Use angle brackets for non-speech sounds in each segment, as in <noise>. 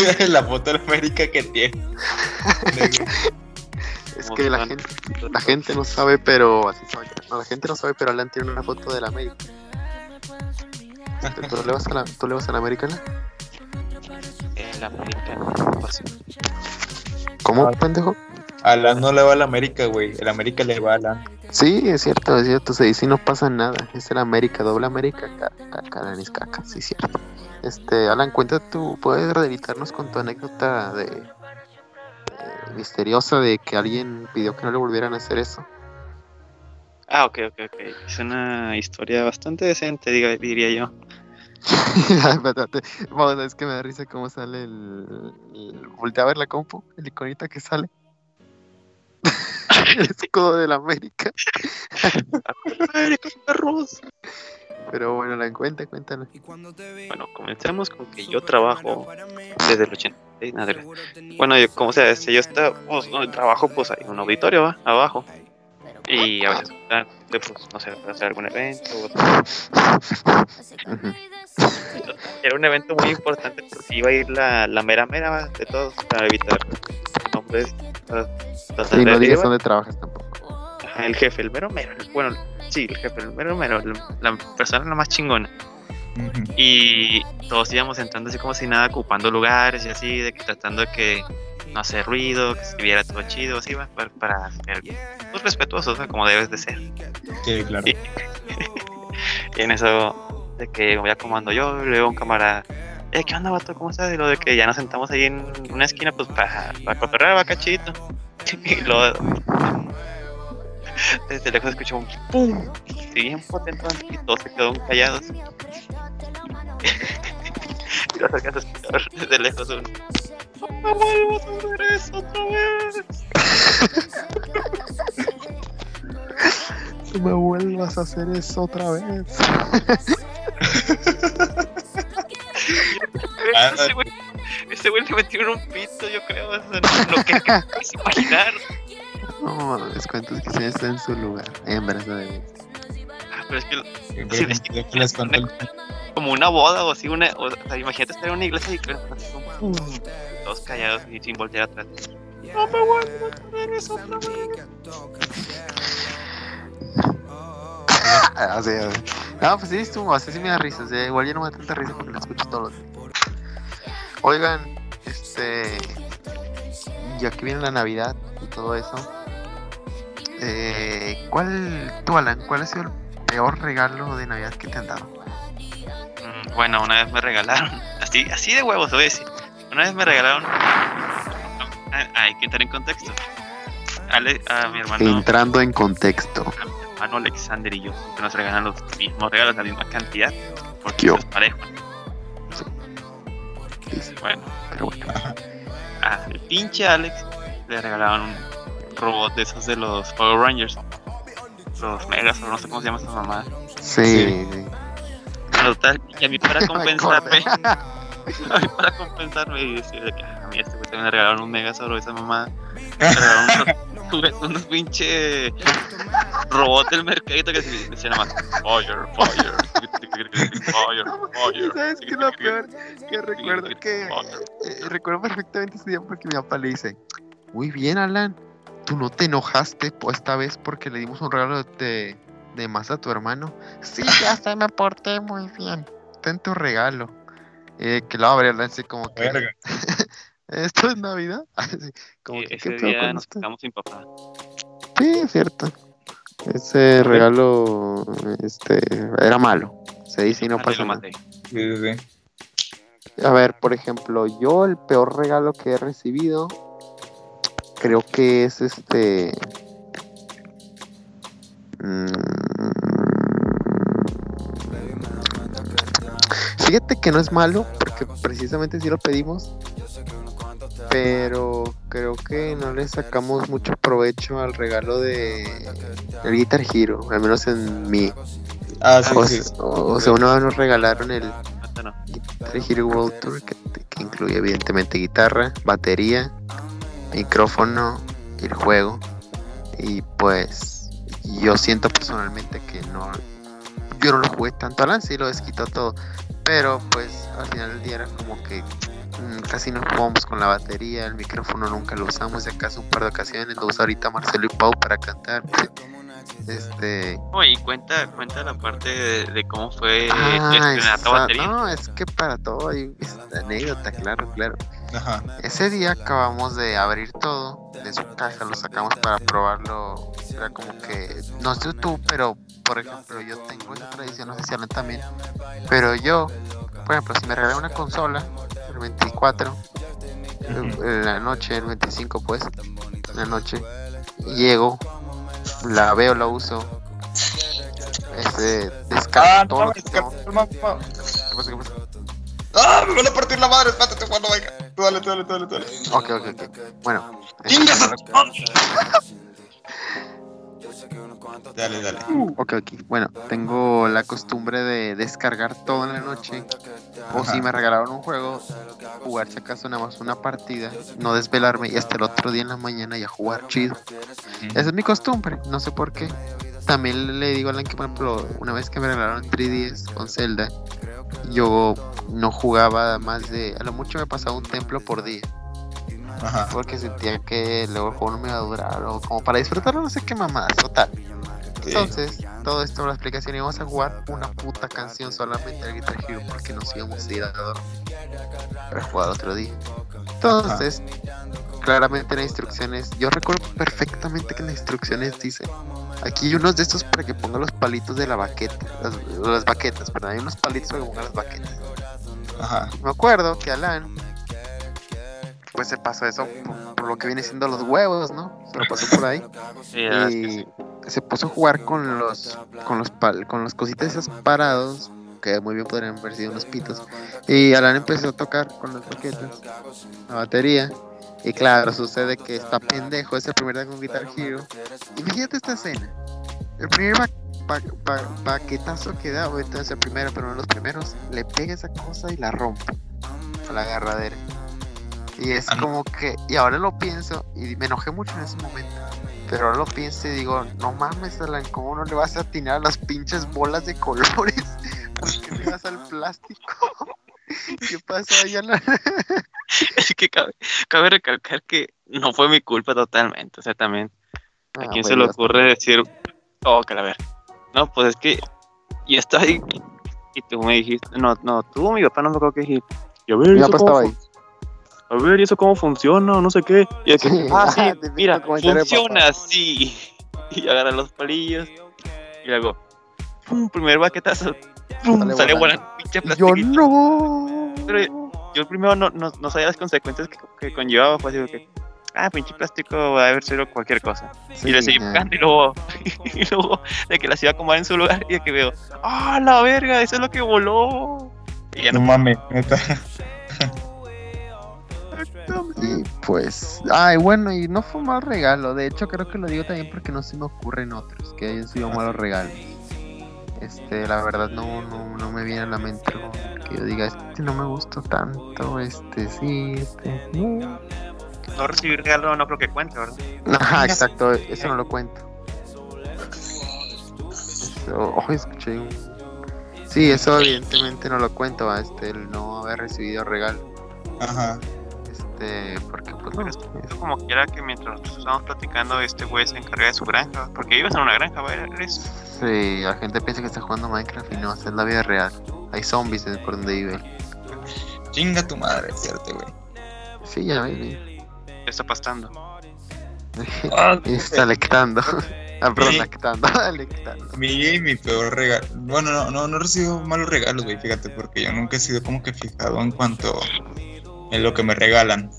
<laughs> la foto de América que tiene. <laughs> es que la gente, la gente no sabe, pero así. No, la gente no sabe, pero Alan tiene una foto de la América. ¿Tú le vas a la, ¿tú le vas a la América, Alan? El. Pues, ¿Cómo, Ah. pendejo? Alan no le va a la América, güey. El América le va a Alan. Sí, es cierto, es cierto. Sí, sí no pasa nada. Es el América, doble América, caca, Alan es caca, sí, cierto. Este, Alan, cuenta tú, ¿puedes reeditarnos con tu anécdota de, de misteriosa de que alguien pidió que no le volvieran a hacer eso? Ah, ok, ok, ok. Es una historia bastante decente, diga, diría yo. <laughs> Vamos, es que me da risa cómo sale el, el- Voltea a ver la compu, el iconita que sale. <laughs> el escudo de la América. <laughs> América, perros. Pero bueno, la cuenta, cuéntala. Bueno, comencemos con que yo trabajo desde el 86. nada, Bueno, yo, como sea, este, yo está, pues, no, trabajo pues hay un auditorio ¿va? abajo. Y a veces, ah, pues, no sé, para hacer algún evento. o-. <laughs> Era un evento muy importante porque iba a ir la, la mera mera ¿va? de todos para evitar nombres. Sí, no digas dónde trabajas tampoco. Ajá, el jefe, el mero mero. Bueno, sí, el jefe, el mero mero. La, la persona la más chingona. Y todos íbamos entrando así como si nada, ocupando lugares y así, de que tratando de que no hace ruido, que se viera todo chido, así para, para ser pues, respetuosos, ¿no? como debes de ser. Sí, claro. Y, <laughs> y en eso, de que voy a comando yo, luego un camarada, eh, ¿qué onda, vato? ¿Cómo estás? Y lo de que ya nos sentamos ahí en una esquina, pues para, para cotorrear, va cachito. <laughs> Y luego, desde lejos escuchó un pum, y bien potente, y todos se quedaron callados. <laughs> y lo acercas a escuchar desde lejos un. ¡No me vuelvas a hacer eso otra vez! No me vuelvas a hacer eso otra vez. <laughs> Ah, ese güey, le metieron un pito, yo creo. Eso no, lo que que puedes imaginar. No, les cuento que sí está en su lugar. En verdad. Ah, pero es que Sí, es que- yo que les el- como una boda o así, una, o sea, imagínate estar en una iglesia y que todos callados y sin voltear atrás. No me vuelvas <laughs> a hacer eso otra vez. Así, así. No, pues sí, estuvo, así sí me da risa. o sea, igual yo no me da tanta risa porque lo escucho todos los días. Oigan, este. Ya que viene la Navidad y todo eso. Eh, ¿Cuál, tú, Alan, cuál ha sido el peor regalo de Navidad que te han dado? Mm, Bueno, una vez me regalaron, <laughs> así, así de huevos, voy a decir. Una vez me regalaron. Hay que entrar en contexto. Ale- a mi hermano, Entrando en contexto. a mi hermano Alexander y yo siempre nos regalan los mismos regalos, la misma cantidad. Porque Yo. parejo. Dice, Bueno, Pero bueno. a el pinche Alex le regalaron un robot de esos de los Power Rangers. Los Megas, o no sé cómo se llama esa mamá. Sí, sí. Total, y a mí para Me compensarme, a mí para compensarme y decirle que "Ah, a mí este güey también le regalaron un Mega sobre esa mamá. Le regalaron unos, unos pinche robots del mercadito que se decían nada más Fire, Fire, Fire, Fire. ¿Sabes qué es lo peor? Que recuerdo que eh, recuerdo perfectamente ese día porque mi papá le dice, muy bien Alan, tú no te enojaste esta vez porque le dimos un regalo de, de más a tu hermano. Sí, ya sé, me porté muy bien. Ten tu regalo. Eh, que lo abre así como que, Verga. <laughs> ¿esto es Navidad? <laughs> Así, como Y que, ese ¿qué pedo día con nos quedamos sin papá. Sí, es cierto. Ese regalo este, era malo. Se dice y no Ah, pasa nada. Sí, sí, sí. A ver, por ejemplo, yo el peor regalo que he recibido creo que es este. mm, Fíjate que no es malo, porque precisamente sí lo pedimos, pero creo que no le sacamos mucho provecho al regalo de el Guitar Hero, al menos en mí. Ah, sí, o, sí. se- o- o sea, una vez nos regalaron el. Guitar Hero World Tour que, que incluye evidentemente guitarra, batería, micrófono y el juego. Y pues yo siento personalmente que no yo no lo jugué tanto. Alan sí lo desquitó todo. Pero pues al final del día era como que mm, casi no jugamos con la batería, el micrófono nunca lo usamos, de acaso un par de ocasiones, lo usa ahorita Marcelo y Pau para cantar. Este. Oye, cuenta, cuenta la parte de, de cómo fue Ah, no, es que para todo hay anécdota, claro, claro. Ajá. Ese día acabamos de abrir todo de su caja, lo sacamos para probarlo. Era como que, no sé tú, pero por ejemplo, yo tengo esa tradición, no sé si Alan también. Pero yo, por ejemplo, si me regalan una consola, el 24, Ujú. en la noche, el 25, pues, en la noche, llego, la veo, la uso. Este, descargo Ah, todo no, lo que tengo. ¿Qué pasa, qué pasa? ¡Ah! Me van a partir la madre, espérate, Juan, no venga. Tú dale, tú dale, tú dale, tú dale. Ok, ok, ok. Bueno. ¡Chingas <laughs> Dale, dale. Ok, ok. Bueno, tengo la costumbre de descargar todo en la noche. O si me regalaron un juego, jugar si acaso nada más una partida, no desvelarme y hasta el otro día en la mañana ya jugar chido. Esa es mi costumbre, no sé por qué. También le digo a Alan que, por ejemplo, una vez que me regalaron 3DS con Zelda, yo no jugaba más de. A lo mucho me pasaba un templo por día. Ajá. Porque sentía que luego el juego no me iba a durar. O como para disfrutarlo, no sé qué mamadas, total. Entonces, todo esto, la explicación, íbamos a jugar una puta canción solamente al Guitar Hero porque nos íbamos a ir a para jugar otro día. Entonces, claramente en las instrucciones, yo recuerdo perfectamente que en las instrucciones dice, aquí hay unos de estos para que ponga los palitos de la baqueta, las, las baquetas, perdón, hay unos palitos para que ponga las baquetas. Ajá. Me acuerdo que Alan, pues se pasó eso por, por lo que viene siendo los huevos, ¿no? Se lo pasó por ahí. <laughs> Sí, es que sí. y se puso a jugar con los con los pal- con los cositas esas parados que muy bien podrían haber sido unos pitos. Y Alan empezó a tocar con las baquetas la batería. Y claro sucede que está pendejo ese primer día con Guitar Hero. Imagínate esta escena. El primer ba- ba- ba- baquetazo que da o entonces el primero pero no los primeros le pega esa cosa y la rompe. A la agarradera y es Ah, como que y ahora lo pienso y me enojé mucho en ese momento pero ahora lo pienso y digo, no mames, Alan, ¿cómo no le vas a atinar a las pinches bolas de colores? <laughs> ¿Por qué le das al plástico? <laughs> ¿Qué pasó Alan? <laughs> Es que cabe, cabe recalcar que no fue mi culpa totalmente. O sea, también, ¿a Ah, quién se le ocurre decir, oh, ver? No, pues es que yo estaba ahí y tú me dijiste, no, no, tú, mi papá no me acuerdo que dijiste. Y ver, Mi ¿y papá estaba ahí. A ver, ¿y eso cómo funciona? No sé qué. Y yo que, <laughs> Sí, ah, sí, típico mira, funciona así. <laughs> Y agarra los palillos y luego, pum, primer baquetazo, pum, Sale volando pinche yo, no. Pero yo primero no, no, no sabía las consecuencias que, que conllevaba, fue así de que, ah, pinche plástico va a haber sido cualquier cosa. Sí, y le seguí pegando y luego, <laughs> y luego de que las iba a acomodar en su lugar y de que veo, ah, la verga, eso es lo que voló. Y ya No no, mames, neta. Y pues, ay, bueno, y no fue un mal regalo. De hecho, creo que lo digo también porque no se me ocurren otros que hayan sido malos regalos. Este, la verdad, no, no, no me viene a la mente algo que yo diga, este no me gustó tanto, este sí, este. no". no recibir regalo no creo que cuente, ¿verdad? Ajá, exacto, eso no lo cuento. Eso, oh, escuché un... Sí, eso evidentemente no lo cuento, ¿va? este, el no haber recibido regalo. Ajá. Este, porque pues no. Pero es Yo como quiera que mientras nosotros estábamos platicando, este güey se encarga de su granja, porque ibas en una granja, ¿verdad? Sí, la gente piensa que está jugando Minecraft y no, es la vida real. Hay zombies por donde vive. Chinga tu madre, cierto, güey. Sí, ya vi. está pastando. <laughs> Ah, Y está lectando. <laughs> Ah, perdón, Sí. lectando, <laughs> lectando. Mi, mi peor regalo. Bueno, no, no, no he recibido malos regalos, güey, fíjate, porque yo nunca he sido como que fijado en cuanto en lo que me regalan.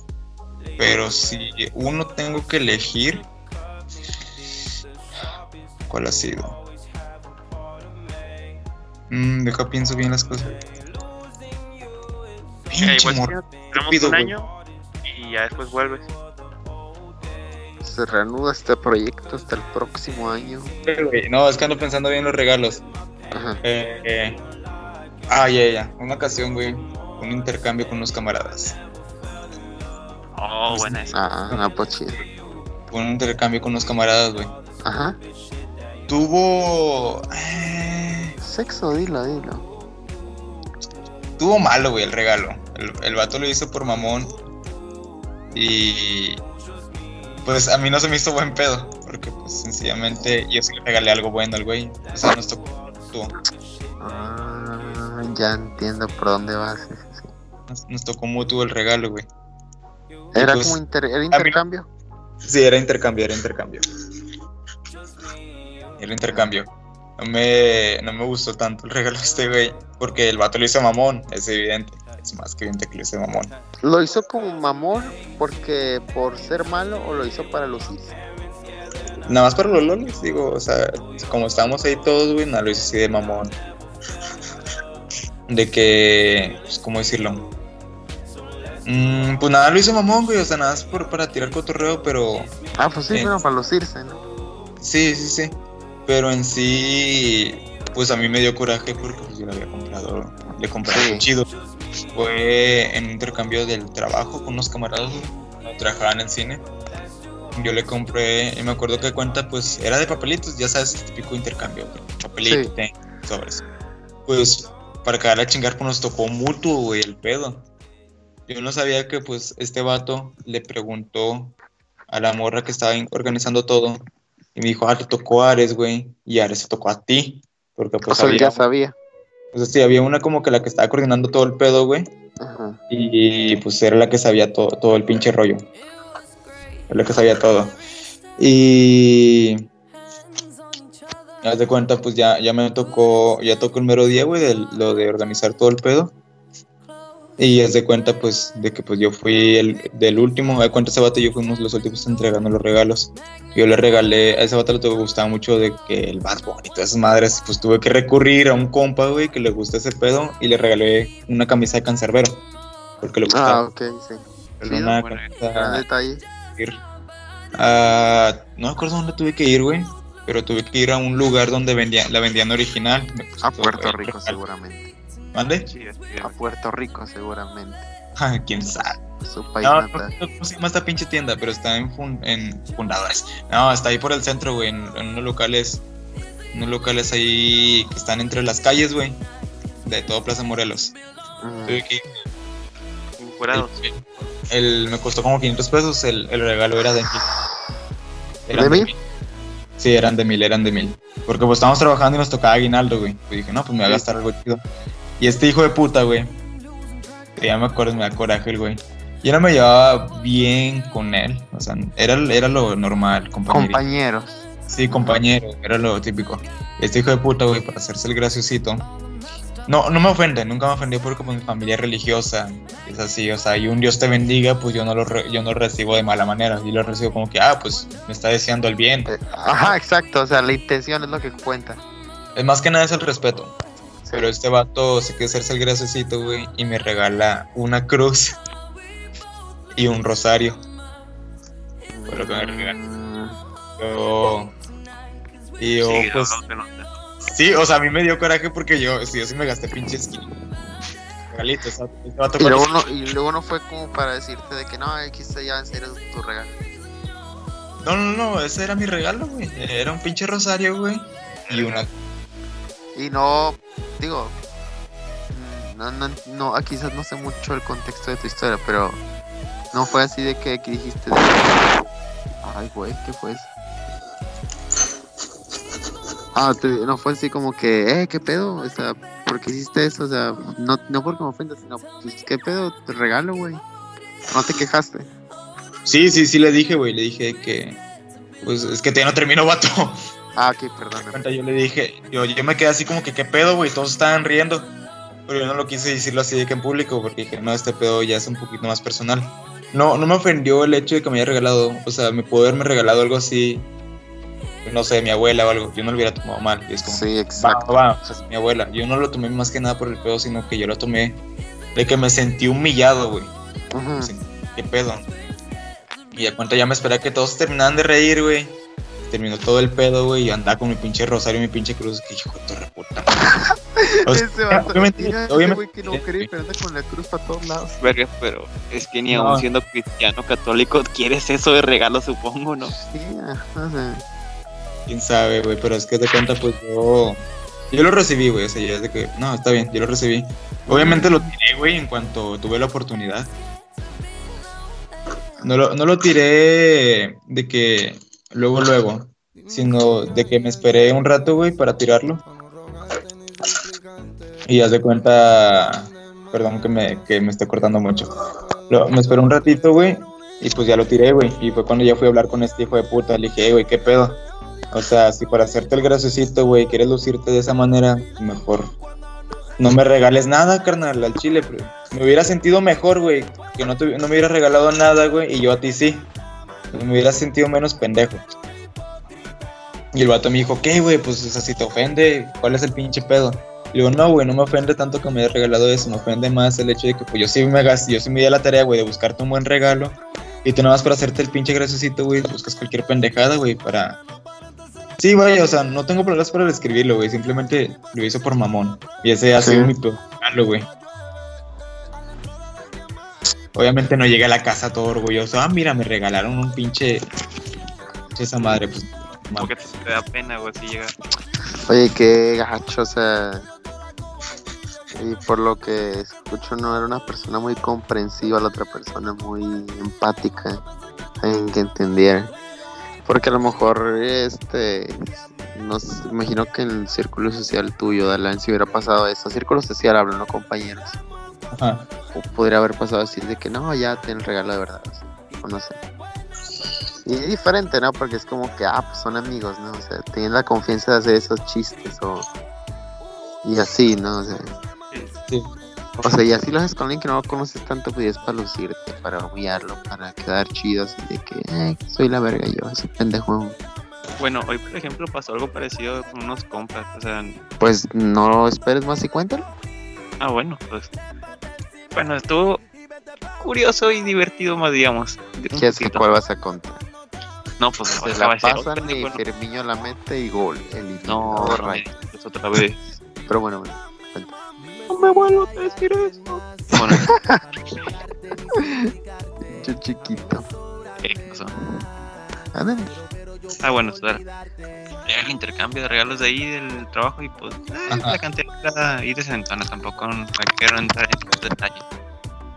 Pero si uno tengo que elegir, ¿cuál ha sido? Mm, deja pienso bien las cosas. Eh, Pinche igual tenemos estúpido, un año y ya después vuelves. Se reanuda este proyecto hasta el próximo año. No, es que ando pensando bien los regalos. Ajá. Eh, eh. Ah, ya, ya. Una ocasión, güey. Un intercambio con unos camaradas. Oh, buena esa. Ah, ah, pues chido. Un intercambio con unos camaradas, güey. Ajá. Tuvo. eh, Sexo, dilo, dilo. Tuvo malo, güey, el regalo. el, el vato lo hizo por mamón. Y pues a mí no se me hizo buen pedo, porque pues sencillamente yo sí le regalé algo bueno al güey. O sea, nos tocó. Ah, ya entiendo por dónde vas. Nos, nos tocó mutuo el regalo, güey. Era como inter- era intercambio. Sí, era intercambio, era intercambio. Era intercambio. No me, no me gustó tanto el regalo este güey, porque el vato lo hizo mamón, es evidente. Es más que evidente que lo hizo mamón. ¿Lo hizo como mamón porque por ser malo o lo hizo para lucirse? Nada más para los lolis, digo, o sea, como estábamos ahí todos, güey, nada lo hice así de mamón. De que, pues, ¿cómo decirlo? Mm, pues nada lo hizo mamón, güey, o sea, nada más por, para tirar cotorreo, pero Ah, pues sí, Sí. pero para lucirse, ¿no? sí, sí, sí. Pero en sí, pues a mí me dio coraje porque pues, yo le había comprado, le compré Sí. chido. Fue en un intercambio del trabajo con unos camaradas, güey, que trabajaban en cine. Yo le compré, y me acuerdo que cuenta, pues era de papelitos, ya sabes, el típico intercambio, güey, papelito, Sí. sobres. Pues para cagar a chingar, pues nos tocó mutuo, güey, el pedo. Yo no sabía que, pues, este vato le preguntó a la morra que estaba organizando todo y me dijo, ah, te tocó Ares, güey, y Ares se tocó a ti. Porque, O pues, sea, él había, ya sabía. pues, sí, había una como que la que estaba coordinando todo el pedo, güey, Ajá. y pues era la que sabía todo, todo el pinche rollo. Era la que sabía todo. Y. Haz de cuenta, pues ya, ya me tocó, ya tocó el mero día, güey, de lo de organizar todo el pedo. Y haz de cuenta, pues, de que pues yo fui el del último, haz de cuenta ese vato y yo fuimos los últimos entregando los regalos. Yo le regalé, a ese vato le gustaba mucho de que el Bad Bunny y todas esas madres, pues tuve que recurrir a un compa, güey, que le gusta ese pedo y le regalé una camisa de cancerbero. Porque le gustaba. Ah, ok, sí. Chido, una bueno, camisa- detalle. ir. Ah, no me acuerdo dónde tuve que ir, güey. Pero tuve que ir a un lugar donde vendían, la vendían original. A Puerto Rico, regalo. seguramente. ¿Mande? Sí, A. Puerto Rico, seguramente. <laughs> Ah, ¿Quién sabe? Su país No, no, natal. no, ¿cómo se llama esta pinche tienda? Pero está en, fun- en fundadores. No, está ahí por el centro, güey. En, en unos locales. Unos locales ahí que están entre las calles, güey. De todo Plaza Morelos. Ir. Jurados. El, el- me costó como 500 pesos. El, el regalo era de mil. Eran ¿De mil? Sí, eran de mil, eran de mil. Porque pues estábamos trabajando y nos tocaba aguinaldo, güey. Y dije, no, pues me voy a gastar algo chido. Y este hijo de puta, güey. Ya me acuerdo, me da coraje el güey. Yo no me llevaba bien con él. O sea, era, era lo normal, compañero. Compañeros. Sí, compañero, era lo típico. Este hijo de puta, güey, para hacerse el graciosito. No, no me ofende, nunca me ofendió porque pues, mi familia es religiosa. Es así, o sea, y un Dios te bendiga, pues yo no lo, re- yo no lo recibo de mala manera. Yo lo recibo como que, ah, pues me está deseando el bien. Eh, Ajá, exacto. O sea, la intención es lo que cuenta. Es más que nada es el respeto. Pero este vato se quiere hacerse el graciosito, güey, y me regala una cruz y un rosario. Fue lo que me regaló. Yo. Y yo, Sí, pues. no, no, no, no. Sí, o sea, a mí me dio coraje porque yo, sí, yo sí me gasté pinches kilos. Regalitos, o sea, este vato Y luego, no, y luego no fue como para decirte de que no, aquí está ya en serio tu regalo. No, no, no, ese era mi regalo, güey. Era un pinche rosario, güey. Y una. Y no, digo, mm, no, no, no, ah, quizás no sé mucho el contexto de tu historia, pero no fue así de que, dijiste de... Ay, güey, ¿qué fue eso? Ah, te- no fue así como que, eh, ¿qué pedo? O sea, ¿por qué hiciste eso? O sea, no, no porque me ofendas, sino, pues, ¿qué pedo? Te regalo, güey. No te quejaste. Sí, sí, sí, le dije, güey. Le dije que. Pues es que todavía no terminó, vato. Ah, ok, perdón. yo le dije, yo, yo me quedé así como que, ¿qué pedo, güey? Todos estaban riendo. Pero yo no lo quise decirlo así de que en público, porque dije, no, este pedo ya es un poquito más personal. No, no me ofendió el hecho de que me haya regalado, o sea, me pudo haberme regalado algo así, no sé, mi abuela o algo. Yo no lo hubiera tomado mal. Y es como, Sí, va, exacto. va, o sea, mi abuela. Yo no lo tomé más que nada por el pedo, sino que yo lo tomé de que me sentí humillado, güey. Ujú. Sí, ¿Qué pedo? Y a cuenta ya me esperaba que todos terminaran de reír, güey. Terminó todo el pedo, güey, y andaba con mi pinche rosario y mi pinche cruz. Que hijo de tu reputa. <laughs> O sea, Ese vato, obviamente- mira ese obviamente- güey que no cree, pero anda con la cruz para todos lados. Verga, pero es que ni No. aún siendo cristiano católico quieres eso de regalo, supongo, ¿no? Sí, ajá, o sea, Quién sabe, güey, pero es que de cuenta, pues yo. Yo lo recibí, güey, o sea, ya es de que, no, está bien, yo lo recibí. Obviamente lo tiré, güey, en cuanto tuve la oportunidad. No lo, no lo tiré de que luego, luego, sino de que me esperé un rato, güey, para tirarlo. Y haz de cuenta, perdón que me, que me esté cortando mucho. me esperé un ratito, güey, y pues ya lo tiré, güey. Y fue cuando ya fui a hablar con este hijo de puta. Le dije, güey, ¿qué pedo? O sea, si para hacerte el graciosito, güey, quieres lucirte de esa manera, mejor no me regales nada, carnal, al chile. Pero me hubiera sentido mejor, güey, que no, no me hubiera regalado nada, güey, y yo a ti sí. Me hubiera sentido menos pendejo. Y el vato me dijo, ¿qué, güey? Pues o sea, si te ofende, ¿cuál es el pinche pedo? Le digo, no, güey, no me ofende tanto que me hayas regalado eso, me ofende más el hecho de que pues yo sí me gasté, yo sí me di la tarea, güey, de buscarte un buen regalo. Y tú nada más para hacerte el pinche graciosito, güey, buscas cualquier pendejada, güey, para... Sí, güey, o sea, no tengo problemas para escribirlo, güey, simplemente lo hizo por mamón. Y ese ha sido mi regalo, güey. Obviamente no llegué a la casa todo orgulloso. Ah, mira, me regalaron un pinche. Esa madre, pues. Porque te da pena, güey, si llega. Oye, qué gacho, o sea. Y por lo que escucho, no era una persona muy comprensiva, la otra persona muy empática, en que entendiera. Porque a lo mejor, este, no imagino que en el círculo social tuyo, Dalán, si hubiera pasado eso, círculo social, hablo, no compañeros. Ajá. O podría haber pasado así de que no, ya ten el regalo de verdad, o no sé. Y es diferente, ¿no? Porque es como que, ah, pues son amigos, ¿no? O sea, tienen la confianza de hacer esos chistes o... Y así, ¿no? O sea, o sea, y así lo haces con alguien que no lo conoces tanto, pues es para lucirte, para humillarlo, para quedar chido, así de que, eh, soy la verga yo, ese pendejo. Bueno, hoy por ejemplo pasó algo parecido con unos compas, o sea... Pues no esperes más y cuéntalo. Ah, bueno, pues... Bueno, estuvo curioso y divertido más, digamos. ¿Qué que cuál vas a contar? No, pues se la pasan y Firmino la mete y gol. El no, no, es otra vez. Pero bueno, bueno no me vuelvo a decir eso. Bueno. <laughs> Yo chiquito. ¿Qué pasó? Ah, bueno, claro. El intercambio de regalos de ahí del trabajo y pues eh, la cantidad era ahí de centona, tampoco no quiero entrar en los detalles.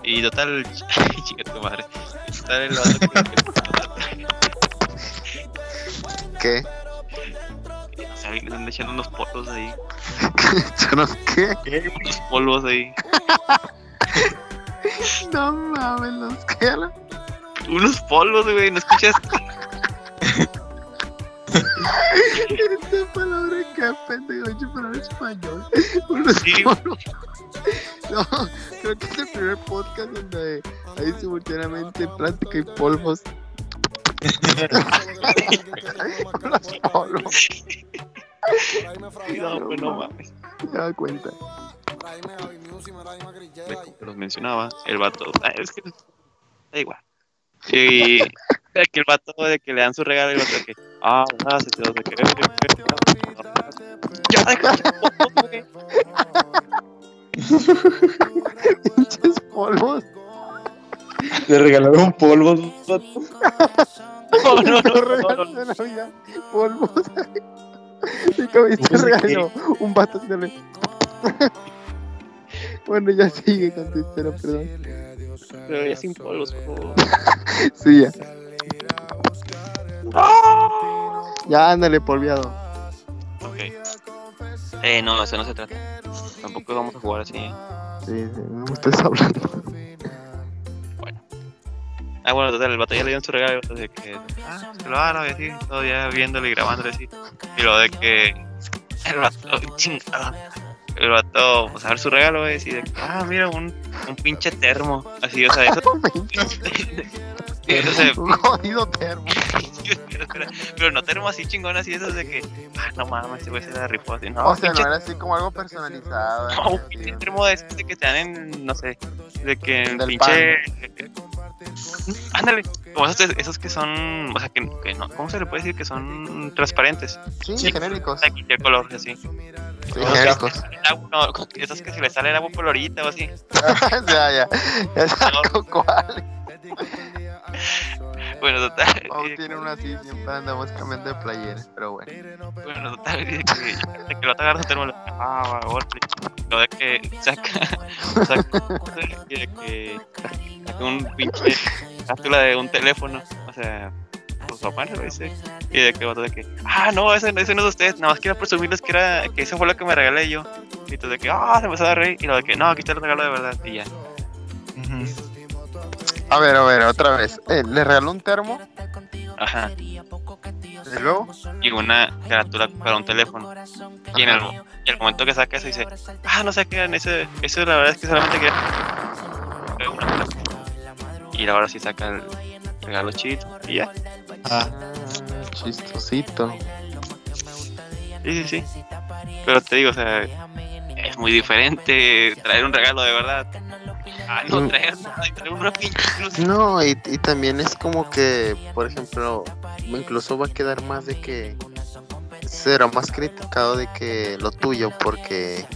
Y total, <laughs> chica tu madre. Total el ¿Qué? le están echando unos polvos ahí. ¿Unos qué? <laughs> ¿Qué? Unos polvos ahí. <laughs> no mames, los que Unos polvos, güey, ¿no escuchas? Esta palabra que pendejo, hecho para el español. Unos sí. No, creo que es el primer podcast donde hay simultáneamente plática y polvos. Polvos. Cuidado, pues no mames. Me da cuenta. Los mencionaba, el vato. Ah, es que. Da igual. Y. que el vato de que le dan su regalo y el vato que. Ah, nada, se te lo de querer. Ya, deja Pinches polvos. Le regalaron polvos, vato. No, no, no. no, no, no. Polvos. Y comiste regalo un vato haciéndole. bueno, ya sigue con tu historia, perdón. Pero ya sin polvos, por favor. <laughs> sí, ya. Ya ándale, polviado. Ok. Eh, no, eso no se trata. Tampoco vamos a jugar así. Sí, sí, no me estés <laughs> hablando. Ah, bueno, total, el vato ya le dio su regalo de que, ah, se lo haga, y así, todavía viéndole y grabándole así. Y lo de que el vato, <laughs> chingado, el vato, pues a ver su regalo, güey, y de que, ah, mira, un, un pinche termo, así, o sea, eso. <laughs> eso se... Un jodido termo. <laughs> <laughs> pero no termo así chingón, así, eso de que, ah, no mames, ese güey se la rifó así, no. O sea, no era así como algo personalizado. <laughs> No, un pinche termo de, de que te dan en, no sé, de que en pinche. Ándale, como esos, esos, que son, o sea, que, que, no, ¿cómo se le puede decir que son transparentes? Sí, sí genéricos. De cualquier color, así. Sí, genéricos. no, esos que si le sale el agua colorita o así. ya, ya. ya. ¿Cuál? Bueno, total, Aún <laughs> tiene una así, siempre andamos cambiando de playeras, pero bueno. Bueno, total, <laughs> de que, de que lo su termo, lo ah, golpe. Lo de que saca, <laughs> saca y de que saca un pinche cápsula de un teléfono, o sea, pues papá lo dice. Y de que de que, ah, no, ese, ese no es de usted, nada más quiero presumirles que era, que eso fue lo que me regalé yo. Y tú de que, ah, se empezó a reír. Y lo de que, no, aquí está el regalo de verdad. Y ya. A ver, a ver, otra vez. Eh, ¿Le regaló un termo? Ajá. ¿Y luego? Y una carátula para un teléfono. Y en el, y el momento que saca eso dice, ah, no sé qué, ese, eso la verdad es que solamente quería. Y ahora sí saca el regalo chido y ya. Ah, chistosito. Sí, sí, sí. Pero te digo, o sea, es muy diferente traer un regalo de verdad. Ah, no Mm. traer, traer una pinche. No, y, y también es como que, por ejemplo, incluso va a quedar más de que será más criticado de que lo tuyo, porque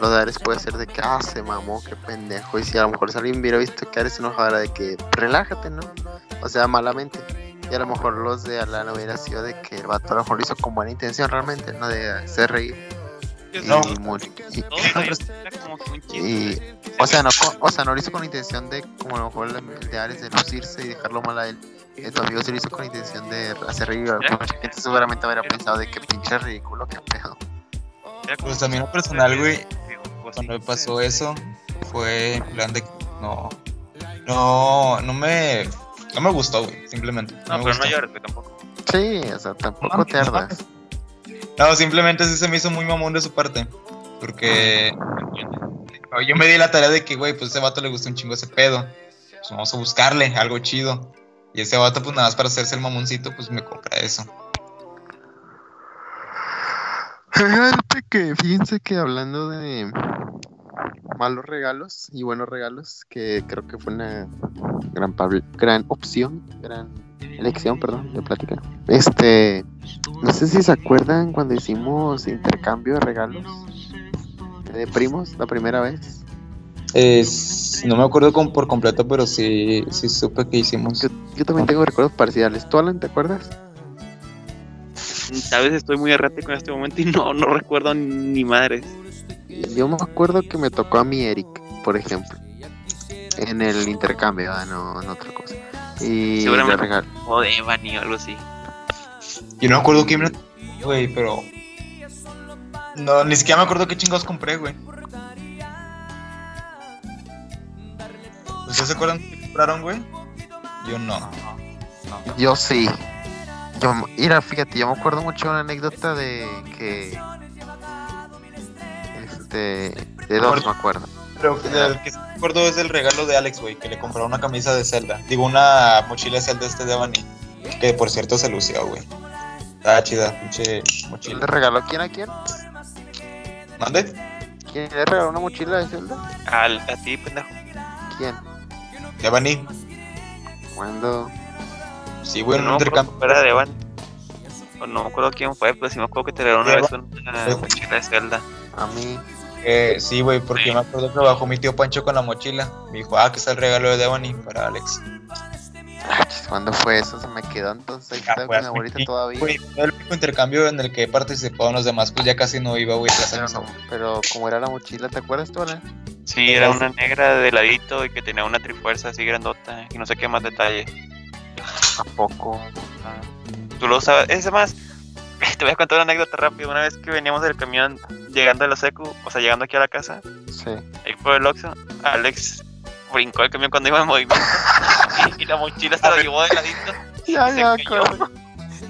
lo de Ares puede ser de que, ah, se mamó, qué pendejo. Y si a lo mejor si alguien hubiera visto que Ares se enojara de que, relájate, ¿no? O sea, malamente. Y a lo mejor los de Alan hubiera sido de que el vato a lo mejor lo hizo con buena intención realmente, ¿no? De hacer reír. Y, No. o sea, no, o sea, no lo hizo con intención de, como a lo mejor el, de Ares, de lucirse y dejarlo mal a él. Eh, tu amigo se lo hizo con intención de hacer reír. Mucha gente seguramente habría pensado de que pinche ridículo, que pedo. Pues a mí en lo personal, güey, así. cuando me pasó eso, fue en plan de no, no, no me, no me gustó, güey, simplemente. No, me pero no gustó. llores, güey, tampoco. Sí, o sea, tampoco No, te ardas. No, simplemente sí se me hizo muy mamón de su parte. Porque yo me di la tarea de que, güey, pues a ese vato le gusta un chingo ese pedo. Pues vamos a buscarle algo chido. Y ese vato, pues nada más para hacerse el mamoncito, pues me compra eso. Fíjate que, fíjense que hablando de malos regalos y buenos regalos, que creo que fue una gran, gran opción, gran elección, perdón, de plática. Este, no sé si se acuerdan cuando hicimos intercambio de regalos de primos la primera vez. Es, no me acuerdo con, por completo, pero sí, sí supe que hicimos. Yo, yo también tengo recuerdos parciales. ¿Tú, Alan, te acuerdas? Tal vez estoy muy errático en este momento y no, no recuerdo ni madres. Yo me acuerdo que me tocó a mi Eric, por ejemplo, en el intercambio, ah, no, en otra cosa. Y Seguramente. O de Evany o algo así. Yo no me acuerdo quién me güey, pero. No, ni siquiera me acuerdo qué chingados compré, güey. ¿Ustedes se acuerdan qué compraron, güey? Yo no. Yo sí. Yo, mira, fíjate, yo me acuerdo mucho una anécdota de que. Este. De dos, me acuerdo. Pero el que sí me acuerdo es del regalo de Alex, güey, que le compró una camisa de Zelda. Digo, una mochila de Zelda este de Avani. Que por cierto se lució, güey. Estaba chida, pinche ¿Le mochila. regaló quién a quién? ¿Mande? ¿Quién le regaló una mochila de Zelda? Al, a ti, pendejo. ¿Quién? De Avani. ¿Cuándo? Sí, güey, en no un intercambio. fuera de Evan. O no me acuerdo quién fue, pero sí me acuerdo que te dieron una vez una mochila de Zelda. A mí. Eh, sí, güey, porque Sí. me acuerdo que bajó mi tío Pancho con la mochila. Me dijo, ah, que está el regalo de Devani para Alex. Ah, ¿Cuándo fue eso? Se me quedó entonces ahí Ya fue con mi abuelita todavía. Güey, fue el único intercambio en el que participaban los demás, pues ya casi no iba, güey. Pero, no, pero como era la mochila, ¿te acuerdas tú, Alan? Sí, era una negra de ladito y que tenía una trifuerza así grandota y no sé qué más detalle. ¿A poco? Ah, Tú lo sabes. Es más, <laughs> te voy a contar una anécdota rápida. Una vez que veníamos del camión llegando a la secu, o sea, llegando aquí a la casa, Sí. ahí por el Oxxo, Alex brincó el camión cuando iba en movimiento y, <laughs> y la mochila se lo llevó de ladito. <laughs> Ya, ya acuerdo.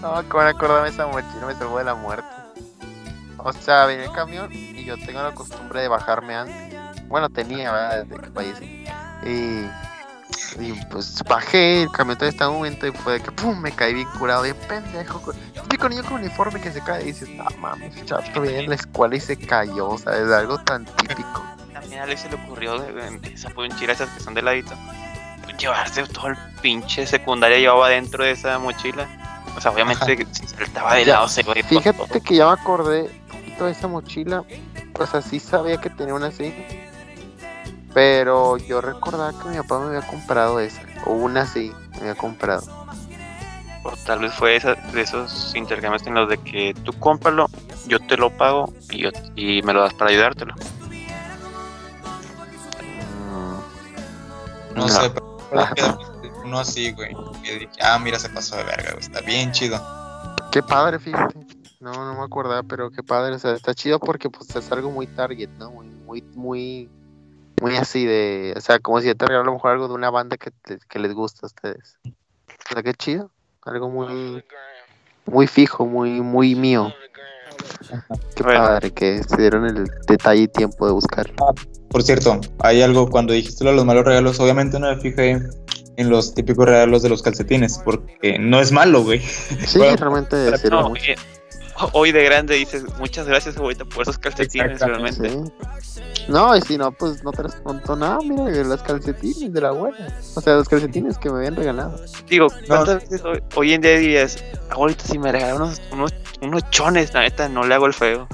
No, como acordarme esa mochila, me salvó de la muerte. O sea, venía el camión y yo tengo la costumbre de bajarme antes. Bueno, tenía, ¿verdad? Desde que fallecí. Y, y pues bajé, el camión todavía estaba un momento y fue de que pum, me caí bien curado, bien pendejo. Típico niño con uniforme que se cae y dices, no mames, chato, viene en la escuela y se cayó, ¿sabes? Algo tan típico. También a Alex se le ocurrió de esas mochilas esas que son de ladito. Llevarse todo el pinche secundaria llevaba dentro de esa mochila. O sea, obviamente si saltaba de lado se con Fíjate que ya me acordé un poquito de esa mochila. Pues así sabía que tenía una así. Pero yo recordaba que mi papá me había comprado esa. O una así, me había comprado. O tal vez fue esa, de esos intercambios en los de que tú cómpralo, yo te lo pago y, yo, y me lo das para ayudártelo. No, no. sé, pero uno así, güey. Y dije, ah, mira, se pasó de verga, güey. Está bien chido. Qué padre, fíjate. No, no me acordaba, pero qué padre. O sea, está chido porque pues es algo muy target, ¿no? Muy, muy, muy, muy así de. O sea, como si te regalara a lo mejor algo de una banda que, que les gusta a ustedes. O sea, qué chido. Algo muy, muy fijo, muy, muy mío. Qué padre que se dieron el detalle y tiempo de buscar. Ah, por cierto, hay algo cuando dijiste lo de los malos regalos, obviamente no me fijé en los típicos regalos de los calcetines, porque no es malo, güey. Sí, <laughs> realmente no, <laughs> hoy de grande dices, muchas gracias, abuelita, por esos calcetines, realmente. No, y si no, pues no te respondo nada, mira, los calcetines de la abuela. O sea, los calcetines que me habían regalado. Digo, ¿cuántas veces hoy, en día dirías, abuelita, si me regalan unos, unos, unos, chones, la neta, no le hago el feo?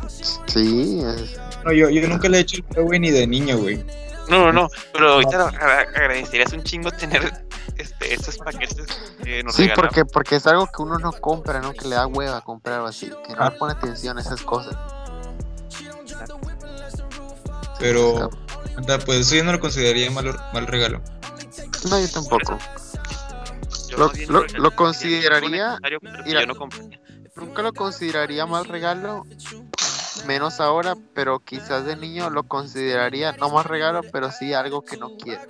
Sí. Es... No, yo, yo nunca le he hecho el feo, güey, ni de niño, güey. No, no, no, pero ahorita agradecerías un chingo tener este, estos paquetes que nos Sí, porque, porque es algo que uno no compra, ¿no? Que le da hueva comprar o así, que no le pone atención a esas cosas. Pero, pues eso yo no lo consideraría mal, mal regalo. No, yo tampoco. lo, lo, lo, consideraría. Mira, no nunca lo consideraría mal regalo, menos ahora, pero quizás de niño lo consideraría no más regalo, pero sí algo que no quiero.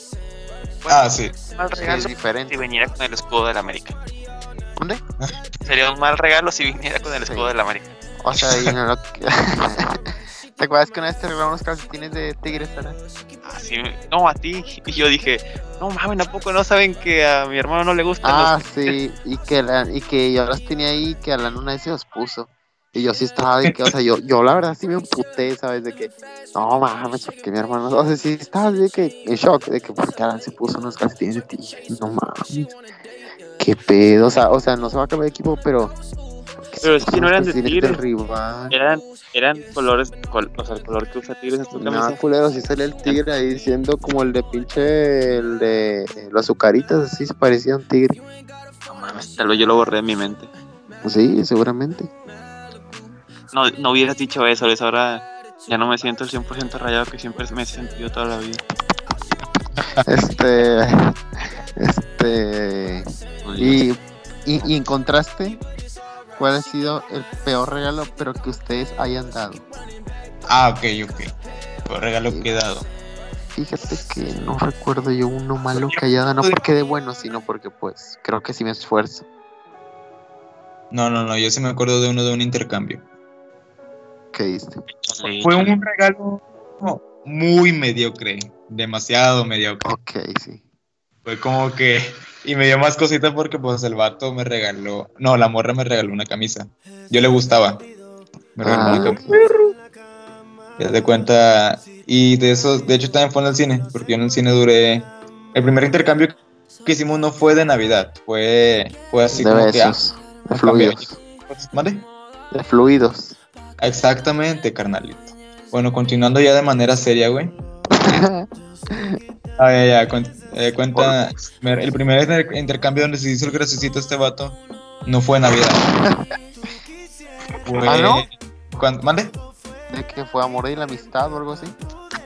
ah, sí. Mal regalo es diferente. si viniera con el escudo de la América. ¿Dónde? <laughs> Sería un mal regalo si viniera con el escudo de la América. O sea, y no lo... <laughs> ¿Te acuerdas que una vez te regalaron unos calcetines de tigres, Ah, sí, no, a ti. Y yo dije, no mames, ¿a no saben que a mi hermano no le gustan Ah, sí, y que, la, y que yo los tenía ahí que a la luna se los puso. Y yo sí estaba de que, o sea, yo, yo la verdad sí me emputé, ¿sabes? De que, no mames, porque mi hermano, o sea, sí estaba de que en shock, de que porque Alan se puso unos calcetines de tigres, no mames. Qué pedo, o sea, o sea, no se va a cambiar de equipo, pero pero es que no eran de tigres. Eran, eran colores, o sea, el color que usa tigres en tu camisa. No, culero, sí sale el tigre ahí siendo como el de pinche, el de los azucaritas, así se parecía a un tigre. No mames, tal vez yo lo borré en mi mente. Sí, seguramente. No, no hubieras dicho eso, ¿ves? ahora ya no me siento el 100% rayado que siempre me he sentido toda la vida. Este, este, y, y, y en contraste, ¿Cuál ha sido el peor regalo, pero que ustedes hayan dado? Ah, ok, ok. Peor regalo que he dado. Fíjate que no recuerdo yo uno malo que haya dado, no porque de bueno, sino porque pues creo que sí me esfuerzo. No, no, no, yo sí me acuerdo de uno de un intercambio. Fue un regalo muy mediocre, demasiado mediocre. Ok, sí. Fue como que y me dio más cosita porque pues el vato me regaló, no, la morra me regaló una camisa. Yo le gustaba. Me regaló una ah. camisa. Ya te cuenta. Y de eso, de hecho también fue en el cine, porque yo en el cine duré. El primer intercambio que hicimos no fue de Navidad, fue, fue así como que. Ah, de fluidos. ¿Vale? De fluidos. Exactamente, carnalito. Bueno, continuando ya de manera seria, güey. <laughs> ah, ya, ya, eh, cuenta, el primer intercambio donde se hizo el graciosito este vato no fue Navidad. fue... <laughs> ¿Ah, no? ¿Cuándo? ¿Mande? ¿De que fue amor y la amistad o algo así?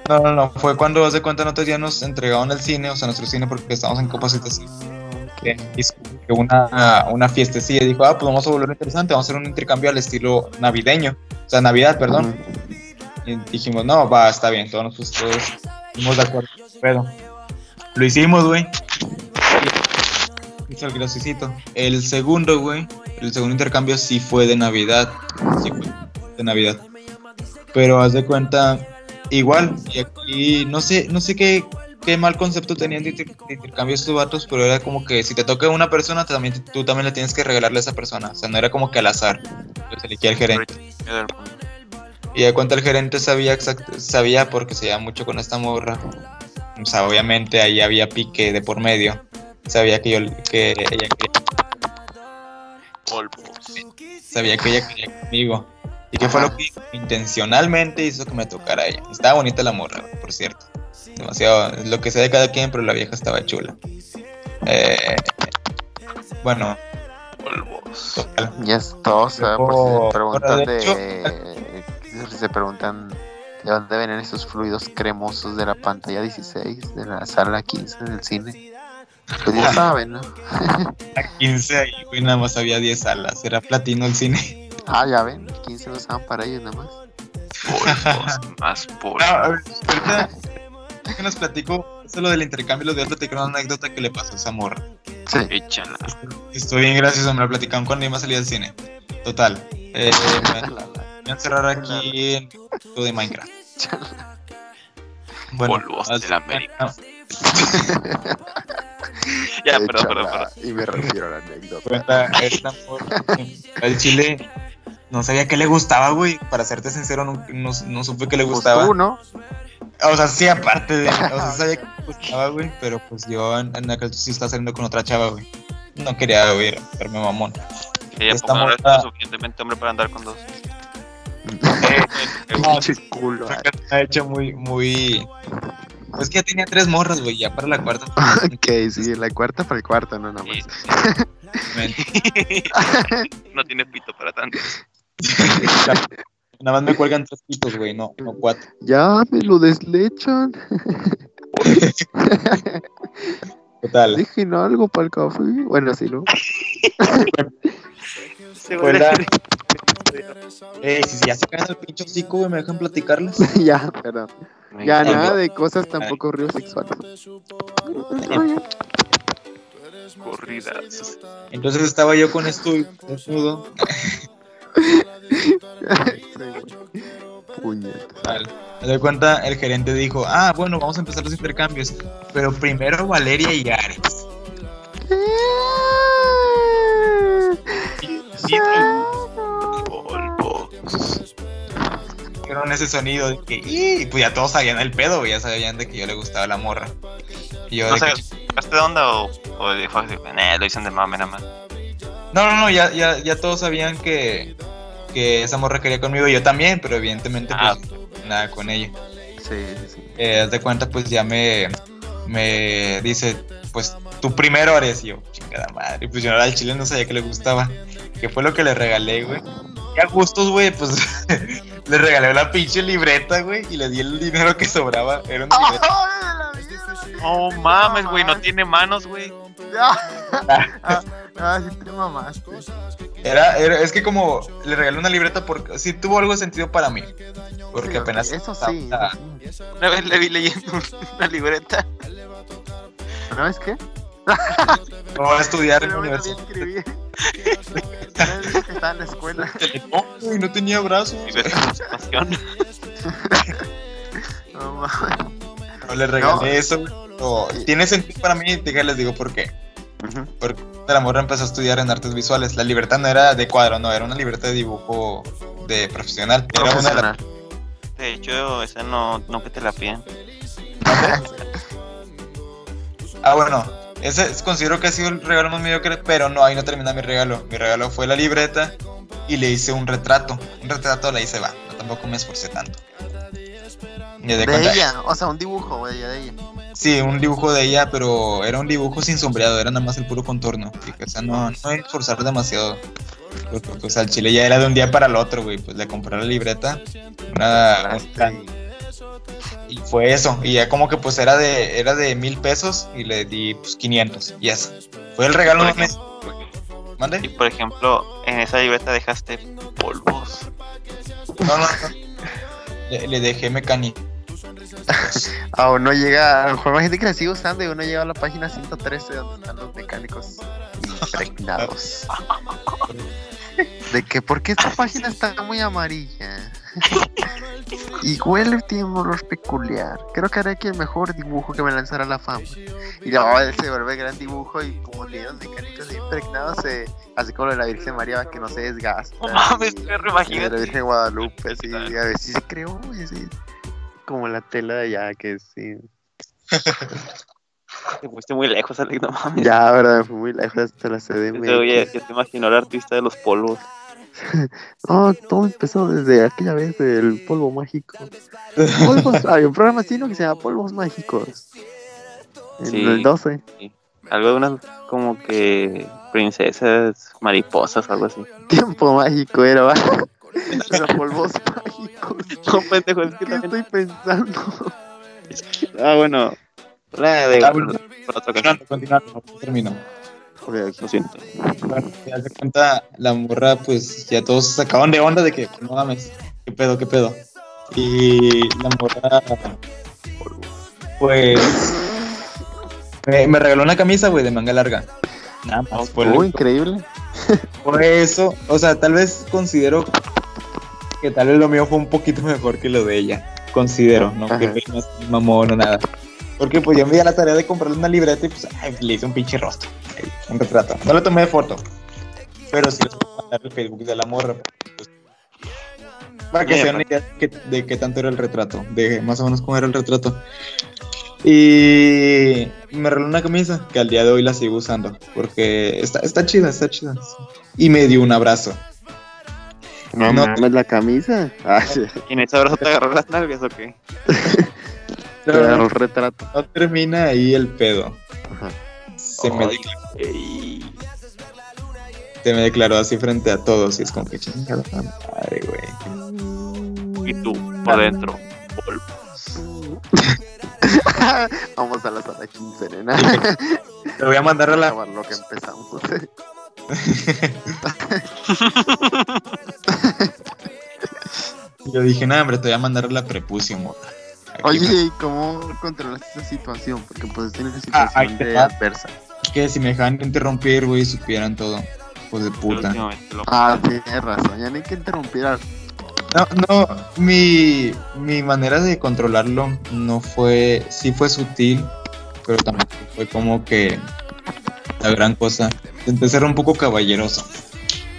No, no, no, fue cuando, hace cuenta, nosotros ya nos entregaron el cine, o sea, nuestro cine, porque estábamos en capacitación. Hizo una, una fiestecilla y dijo, ah, pues vamos a volver interesante, vamos a hacer un intercambio al estilo navideño, o sea, Navidad, perdón. Y dijimos, no, va, está bien, todos nosotros estuvimos de acuerdo, pero lo hicimos, güey. Hizo el graciosito. El segundo, güey, el segundo intercambio sí fue de Navidad. Sí fue de Navidad. Pero haz de cuenta, igual, y aquí no sé, no sé qué, qué mal concepto tenían de, intercambio estos vatos, pero era como que si te toca una persona, también, tú también le tienes que regalarle a esa persona. O sea, no era como que al azar. Elegía el gerente. Y de cuenta el gerente sabía sabía porque se lleva mucho con esta morra o sea, obviamente ahí había pique de por medio. Sabía que yo que ella quería. Sabía que ella quería conmigo. Y que fue lo que intencionalmente hizo que me tocara a ella. Estaba bonita la morra, por cierto. Demasiado, lo que sea de cada quien, pero la vieja estaba chula. Eh, bueno, Polvos. Ya es todos, Luego, por si se preguntan de de, si se preguntan de dónde vienen esos fluidos cremosos de la pantalla 16, de la sala 15 del cine. Pues ya saben, ¿no? A 15 ahí, güey, nada más había 10 salas. Era platino el cine. Ah, ya ven, 15 lo usaban para ellos nada más. Polvos, <laughs> más polvos. a ver, ahorita que nos platico eso lo del intercambio, lo de otra te creo una anécdota que le pasó a esa morra. Sí. Échala. Estoy bien gracioso, me la platicaron cuando iba a salir al cine. Total. Eh, me voy a encerrar aquí en lo de Minecraft. Polvos as- de la América. Ya, perdón, perdón, perdón. Y me refiero a la anécdota. Cuenta, esta morra, el chile no sabía qué le gustaba, güey. Para serte sincero, no, no, no supe qué le Pues gustaba. tú, ¿no? O sea, sí, aparte de. O sea, <laughs> sabía que le gustaba, güey. Pero pues yo en, en aquel sí estaba saliendo con otra chava, güey. No quería, güey, verme mamón. Ella Esta no morra- suficientemente hombre para andar con dos. <laughs> Pinche culo. Creo que me ha hecho muy, muy. Es que ya tenía tres morras, güey. Ya para la cuarta. <laughs> Ok, sí, la cuarta para el cuarto, no nada Sí, más. me- no tiene pito para tanto. <laughs> Nada más me cuelgan tres pitos, güey. No, no cuatro. Ya me lo deslechan. <laughs> Total. Dejen algo para el café. Bueno, sí, ¿no? Se la- Eh, si ya se caen el pinche hocico, güey, me dejan platicarles. <laughs> ya, perdón. Ya Ay, nada de cosas tampoco ríos sexuales. Corridas. Entonces estaba yo con esto desnudo. Me doy cuenta, el gerente dijo, ah, bueno, vamos a empezar los intercambios. Pero primero Valeria y Ares. Hicieron ese sonido de que, y pues ya todos sabían el pedo, ya sabían de que yo le gustaba la morra. Y yo No de sé, que, ¿sacaste de onda o, o de- fue así? Nah, lo dicen de mame nada más. No, no, no, ya, ya, ya todos sabían que, que esa morra quería conmigo y yo también, pero evidentemente Ah, pues nada con ella. Sí, sí, sí. Eh, haz de cuenta, pues ya me, me dice, pues tú primero Ares. Y yo, chingada madre. Y pues yo al chile no sabía que le gustaba. Que fue lo que le regalé, güey. Y a gustos, güey, pues <laughs> le regalé una pinche libreta, güey. Y le di el dinero que sobraba. Era una <laughs> libreta. No mames, güey, no tiene manos, güey. Ah, <laughs> ah, sí te mamaste. Era, era- es que como le regalé una libreta porque sí tuvo algo de sentido para mí. Porque Sí, apenas. Eso sí. estaba- eso sí. Una vez le vi leyendo una libreta. ¿No ves qué? no <laughs> voy a estudiar en la universidad. <laughs> estaba en la escuela. No, güey, no tenía brazos. Y. No mames. No, le regalé No. eso. No, tiene sentido para mí, les digo por qué. Porque la morra empezó a estudiar en artes visuales. La libertad no era de cuadro, no, era una libertad de dibujo de profesional. Era una de hecho, esa no, no que te la piden. Ah, bueno, ese es- considero que ha sido el regalo más mediocre, pero no, ahí no termina mi regalo. Mi regalo fue la libreta y le hice un retrato. Un retrato la hice, va. No, tampoco me esforcé tanto. De De cuenta- ella, o sea, un dibujo, güey, de ella. Sí, un dibujo de ella, pero era un dibujo sin sombreado, era nada más el puro contorno. O sea, no, no esforzar demasiado. Porque, pues, al chile ya era de un día para el otro, güey. Pues le compré la libreta. Una, un- y fue eso. Y ya como que pues era de, era de mil pesos y le di pues 500. Y eso. Fue el regalo Por más me- ejemplo, y ¿Mande? por ejemplo, en esa libreta dejaste polvos. No, no, no. Le, le dejé mecánico. <laughs> Aún no llega, a lo mejor gente que la sigue usando y uno llega a la página 113 donde están los mecánicos impregnados. <laughs> ¿De que ¿Por qué esta página está muy amarilla? y huele, tiene un olor peculiar. Creo que haré que el mejor dibujo que me lanzara la fama. Y luego él se vuelve gran dibujo y como tiene los mecánicos impregnados, se, así como lo de la Virgen María que no se desgasta. No mames, y- perro, y de la. Virgen de Guadalupe, sí, a ver si se creó, güey, sí. Como la tela de allá, que sí. <laughs> Te fuiste muy lejos, Alex, no mames. Ya, verdad, me fui muy lejos hasta la CDM. Oye, ya te imaginó el artista de los polvos. <laughs> No, todo empezó desde aquella vez del polvo mágico. Polvos, hay un programa chino que se llama Polvos Mágicos. En Sí. el 12. Algo de unas como que princesas, mariposas, algo así. <laughs> Tiempo mágico era, ¿va? Era polvos mágicos. No, pendejo, es que ¿Qué también. estoy pensando? Ah, bueno. La de Ah, bueno. por otra ocasión. Continuando, continuando, no termino. Lo siento. Bueno, te das cuenta, la morra, pues ya todos se sacaban de onda de que, no mames, qué pedo, qué pedo. Y la morra, pues, me, me regaló una camisa, güey, de manga larga. Nada más, por, Oh, increíble. por eso, o sea, tal vez considero que tal vez lo mío fue un poquito mejor que lo de ella. Considero, no Ajá. que no es mamón o nada. Porque pues yo me di a la tarea de comprarle una libreta y pues ay, le hice un pinche rostro, un retrato. No le tomé de foto, pero sí le voy a mandar el Facebook de la morra. pues, para que se una idea de qué, de qué tanto era el retrato, de más o menos cómo era el retrato. Y me regaló una camisa que al día de hoy la sigo usando, porque está, está chida, está chida. Y me dio un abrazo. No, No. mames, la camisa. Ah. ¿Y en ese abrazo te agarró las nalgas o qué? <laughs> Te agarró el retrato. No termina ahí el pedo. Ajá. Se me, Ay, declaró, ey. se me declaró así frente a todos y es como que chingada madre, güey. Y tú, por dentro. polvo. <laughs> Vamos a la sala 15, nena. <laughs> Te voy a mandar a la... Lo que empezamos. Yo dije, no, hombre, te voy a mandar la prepucio, morra. Oye, ¿y cómo controlaste esa situación? Porque pues tiene una Ah, situación te de adversa. Que si me dejaban interrumpir, güey, supieran todo. Pues de puta. Ah, tienes razón, ya no hay que interrumpir. al- No, no, mi, mi manera de controlarlo no fue, sí fue sutil, pero tampoco fue como que la gran cosa. Intenté ser un poco caballeroso.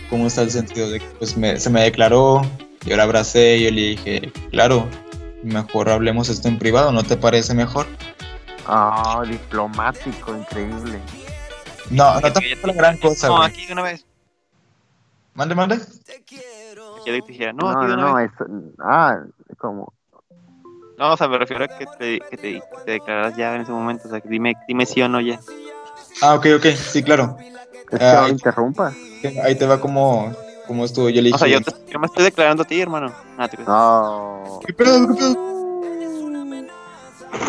¿Cómo está el sentido de que pues me- se me declaró, yo la abracé y yo le dije, claro, mejor hablemos esto en privado, ¿no te parece mejor? Ah, diplomático, increíble. No, no tampoco la gran cosa, No, aquí de una vez. Mande, mande. Dijera, no, No, no, una no, vez. es. Ah, como. No, o sea, me refiero a que te, que te, que te declaras ya en ese momento. O sea, que dime, dime sí o no ya. Ah, ok, ok, sí, claro. Es que Ah, no ahí- te va como, como estuvo. Yo le dije, O sea, yo, te- yo me estoy declarando a ti, hermano. Ah, te- No. ¿qué pedo, qué pedo?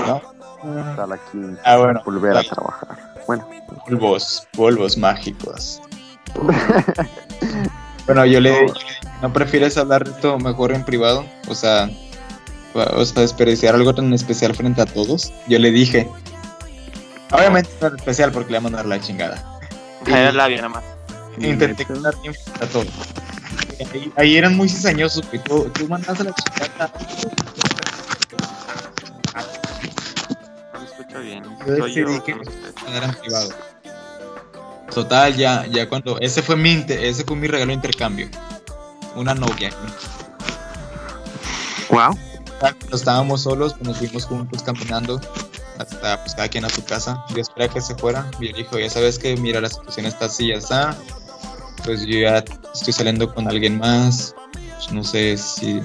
¿No? Sala 15. Ah, bueno. Volver a trabajar. Bueno. Polvos, polvos mágicos. bueno, yo le, <laughs> yo le ¿no prefieres hablar de esto mejor en privado? O sea, o sea, desperdiciar algo tan especial frente a todos. Yo le dije, obviamente no era especial porque le iba a mandar la chingada. Era labio nada más. Intenté quedar bien frente a todos. Ahí, ahí eran muy cizañosos, y tú, tú mandas a la chingada. No me escucho bien. Yo Soy yo, decidí que- no sé. Era en privado. Total, ya, ya cuando. Ese fue mi ese fue mi regalo de intercambio. Una novia. Wow. Cuando estábamos solos, pues nos fuimos juntos caminando hasta pues, cada quien a su casa. Yo esperé a que se fuera. Y él dijo, ya sabes que, mira, la situación está así, ya está. Pues yo ya estoy saliendo con alguien más. Pues, no sé si.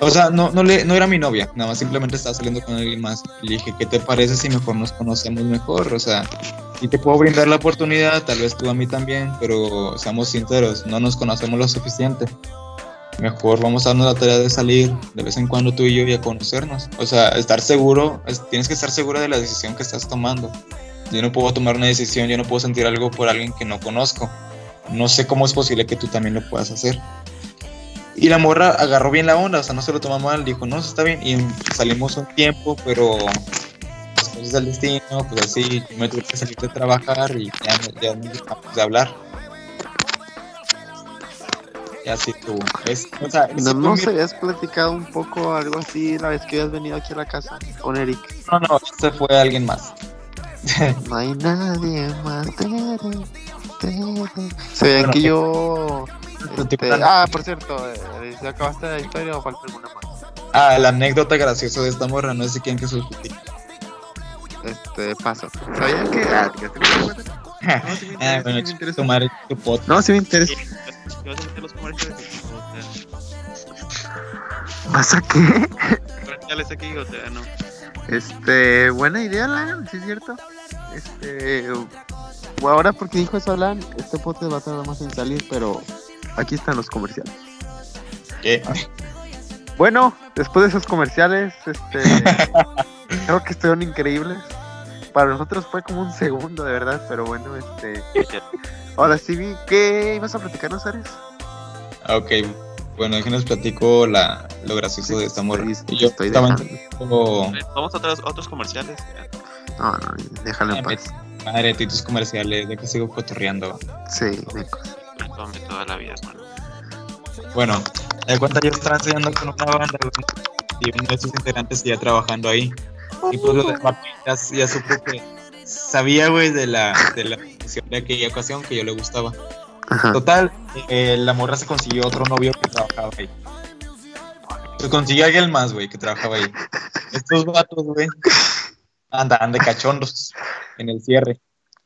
O sea, no, no, le, no era mi novia, nada más simplemente estaba saliendo con alguien más. Le dije, ¿qué te parece si mejor nos conocemos mejor? O sea, y te puedo brindar la oportunidad, tal vez tú a mí también, pero seamos sinceros, no nos conocemos lo suficiente. Mejor vamos a darnos la tarea de salir de vez en cuando tú y yo y a conocernos. O sea, estar seguro, es- tienes que estar seguro de la decisión que estás tomando. Yo no puedo tomar una decisión, yo no puedo sentir algo por alguien que no conozco. No sé cómo es posible que tú también lo puedas hacer. Y la morra agarró bien la onda, o sea, no se lo toma mal, dijo, no, está bien. Y salimos un tiempo, pero cosas del destino, pues así, yo me tuve que salir de trabajar y ya, ya nos dejamos de hablar. Así tú, es, o sea, ese No, se habías platicado un poco algo así la vez que habías venido aquí a la casa con Eric. no, no, ese fue alguien más. <laughs> No hay nadie más. Tere, tere. Se veían que yo. este, ah, por cierto, eh, ¿ya acabaste la historia o falta alguna más? Ah, la anécdota graciosa de esta morra, no sé si quieren que se platique. Este, paso. ¿Sabían que.? Ah, ¿te <laughs> cuenta? No, sí me interesa, Ah, bueno, tomar tu podcast. No, sí me interesa. ¿Qué vas a meter los comerciales? O ¿Pasa qué? sea, comerciales aquí, o sea, no. Este, buena idea, Lan, sí es cierto. Este, ahora porque dijo eso Alan, este podcast va a tardar más en salir, pero aquí están los comerciales. ¿Qué? Bueno, después de esos comerciales, este, <laughs> creo que estuvieron increíbles. Para nosotros fue como un segundo, de verdad, pero bueno, este. Ahora sí, ¿qué ibas a platicarnos, Ares? Ah, Ok, bueno, déjenos platico la, lo gracioso de esta morra. Sí, Y yo estoy como, Vamos a otros, otros comerciales. No, no, déjalo en Ah, paz. madre, tú y tus comerciales, de que sigo cotorreando. Sí. Tome toda la vida, hermano. Bueno, de cuenta yo estaba enseñando con una banda y uno de sus integrantes ya trabajando ahí. Y pues lo de ya, ya supo que sabía, güey, de la, de la de aquella ocasión que yo le gustaba. Ajá. Total, eh, la morra se consiguió otro novio que trabajaba ahí. Se consiguió alguien más, güey, que trabajaba ahí. Estos vatos, güey, andaban de cachondos en el cierre.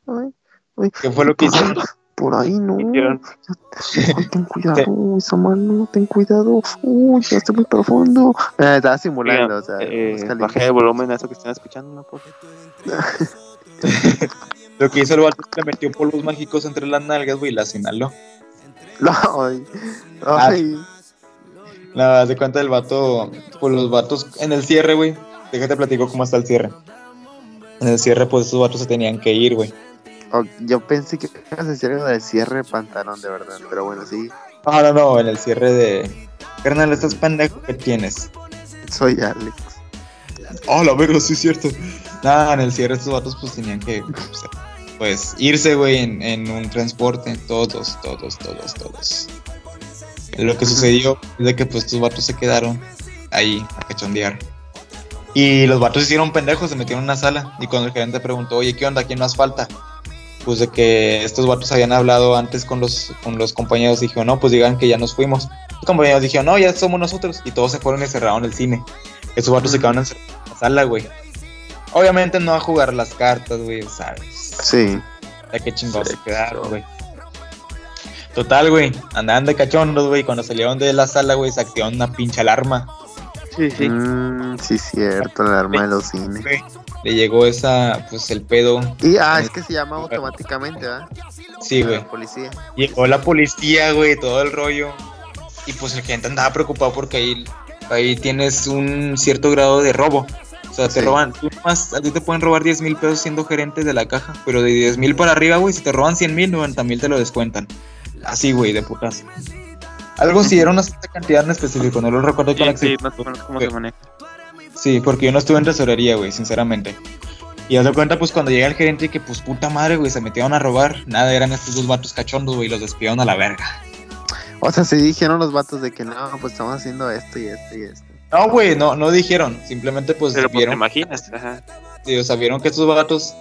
Ay, ay, ¿Qué fue lo que hicieron? Por ahí no. Ay, ten cuidado, esa mano, ten cuidado. Uy, ya está muy profundo. Eh, estaba simulando, o sea, Eh, bajé el volumen a eso que están escuchando, ¿no? <laughs> Lo que hizo el vato es que le metió polvos mágicos entre las nalgas, güey, y las inhaló. <laughs> Ay, ay. Nada, de cuenta del vato, pues los vatos en el cierre, güey. Déjate platico cómo está el cierre. En el cierre, pues esos vatos se tenían que ir, güey. Oh, yo pensé que ibas a decir algo de cierre de pantalón, de verdad. Pero bueno, sí, No, no, no, en el cierre de. Carnal, estás pendejo que tienes. soy Alex. Oh, la verga, sí es cierto. Nada, en el cierre estos vatos pues tenían que, pues, pues, irse, güey, en, en un transporte. Todos, todos, todos, todos. Lo que sucedió es de que pues estos vatos se quedaron ahí a cachondear. Y los vatos se hicieron pendejos, se metieron en una sala. Y cuando el gerente preguntó, oye, ¿qué onda? ¿Quién más falta? Pues de que estos vatos habían hablado antes con los, con los compañeros. Dijo, no, pues digan que ya nos fuimos. Los compañeros dijeron, no, ya somos nosotros. Y todos se fueron y cerraron el cine. Estos vatos se quedaron en la sala, güey. Obviamente no a jugar las cartas, güey, ¿sabes? Sí. Ya qué chingados Sí, se quedaron, sí. güey. Total, güey. Andaban de cachondos, güey. Cuando salieron de la sala, güey, se activaron una pinche alarma. Sí, sí. Mm, sí, cierto, la alarma de los cines. Güey, Le llegó esa, pues el pedo. Y, ah, es que se llama automáticamente, ¿verdad? Sí, güey. la policía. Llegó la policía, güey, todo el rollo. Y pues el gente andaba preocupado porque ahí, ahí tienes un cierto grado de robo. O sea, te Sí. roban, tú nomás, a ti te pueden robar 10 mil pesos siendo gerente de la caja, pero de 10 mil para arriba, güey, si te roban 100 mil, 90 mil te lo descuentan. Así, güey, de putas. Algo sí, era una cierta cantidad en específico, no lo recuerdo con Sí, sí, más o menos cómo se maneja. Sí, porque yo no estuve en tesorería, güey, sinceramente. Y haz de cuenta, pues, cuando llega el gerente, que pues puta madre, güey, se metieron a robar. Nada, eran estos dos vatos cachondos, güey, y los despidieron a la verga. O sea, se dijeron los vatos de que no, pues estamos haciendo esto y esto y esto. No, güey, no, no dijeron. Simplemente, pues, Pero pues te vieron, imaginas, ajá. sí, o sea, vieron que estos vatos,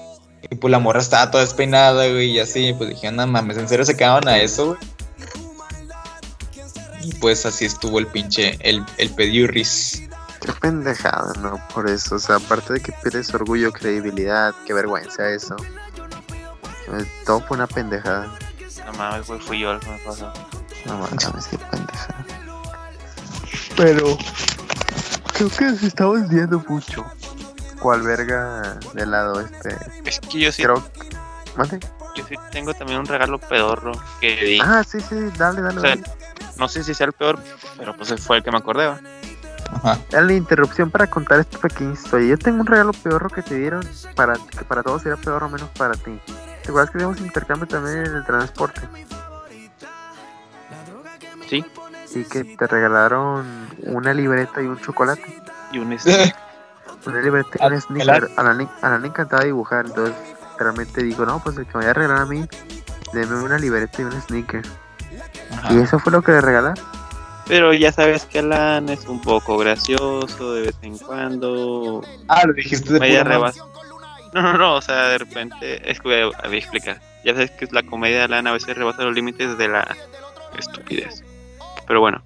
y pues la morra estaba toda despeinada, güey, y así, pues dijeron, no mames, ¿en serio se quedaban a eso, güey? Y pues así estuvo el pinche, el, el pediurris. Qué pendejada, ¿no? Por eso, o sea, aparte de que pierdes orgullo, credibilidad, qué vergüenza eso. Eh, Todo fue una pendejada. No mames, güey, fui yo el que me pasó. No mames, qué pendejada. Pero creo que nos estamos viendo mucho. ¿Cuál verga del lado este? Es que yo sí, Creo. ¿Mande? yo sí tengo también un regalo pedorro que di. Ah, sí, sí, dale, dale. O sea, dale. No sé si sea el peor, pero pues fue el que me acordé. ¿va? Ajá. Dale interrupción para contar esta pequeña historia. Yo tengo un regalo pedorro que te dieron para que para todos era pedorro menos para ti. ¿Te acuerdas que teníamos intercambio también en el transporte? Sí, Y que te regalaron una libreta y un chocolate. y un este, <laughs> Una libreta y un sneaker. A la, ni- a la le encantaba dibujar, entonces realmente digo, no, pues el que me vaya a regalar a mí, deme una libreta y un sneaker. Ajá. Y eso fue lo que le regalaron. Pero ya sabes que Alan es un poco gracioso de vez en cuando. Ah, lo dijiste de Media rebas. No, no, no, o sea, de repente. Es que voy a, voy a explicar. Ya sabes que la comedia de Alan a veces rebasa los límites de la estupidez. Pero bueno,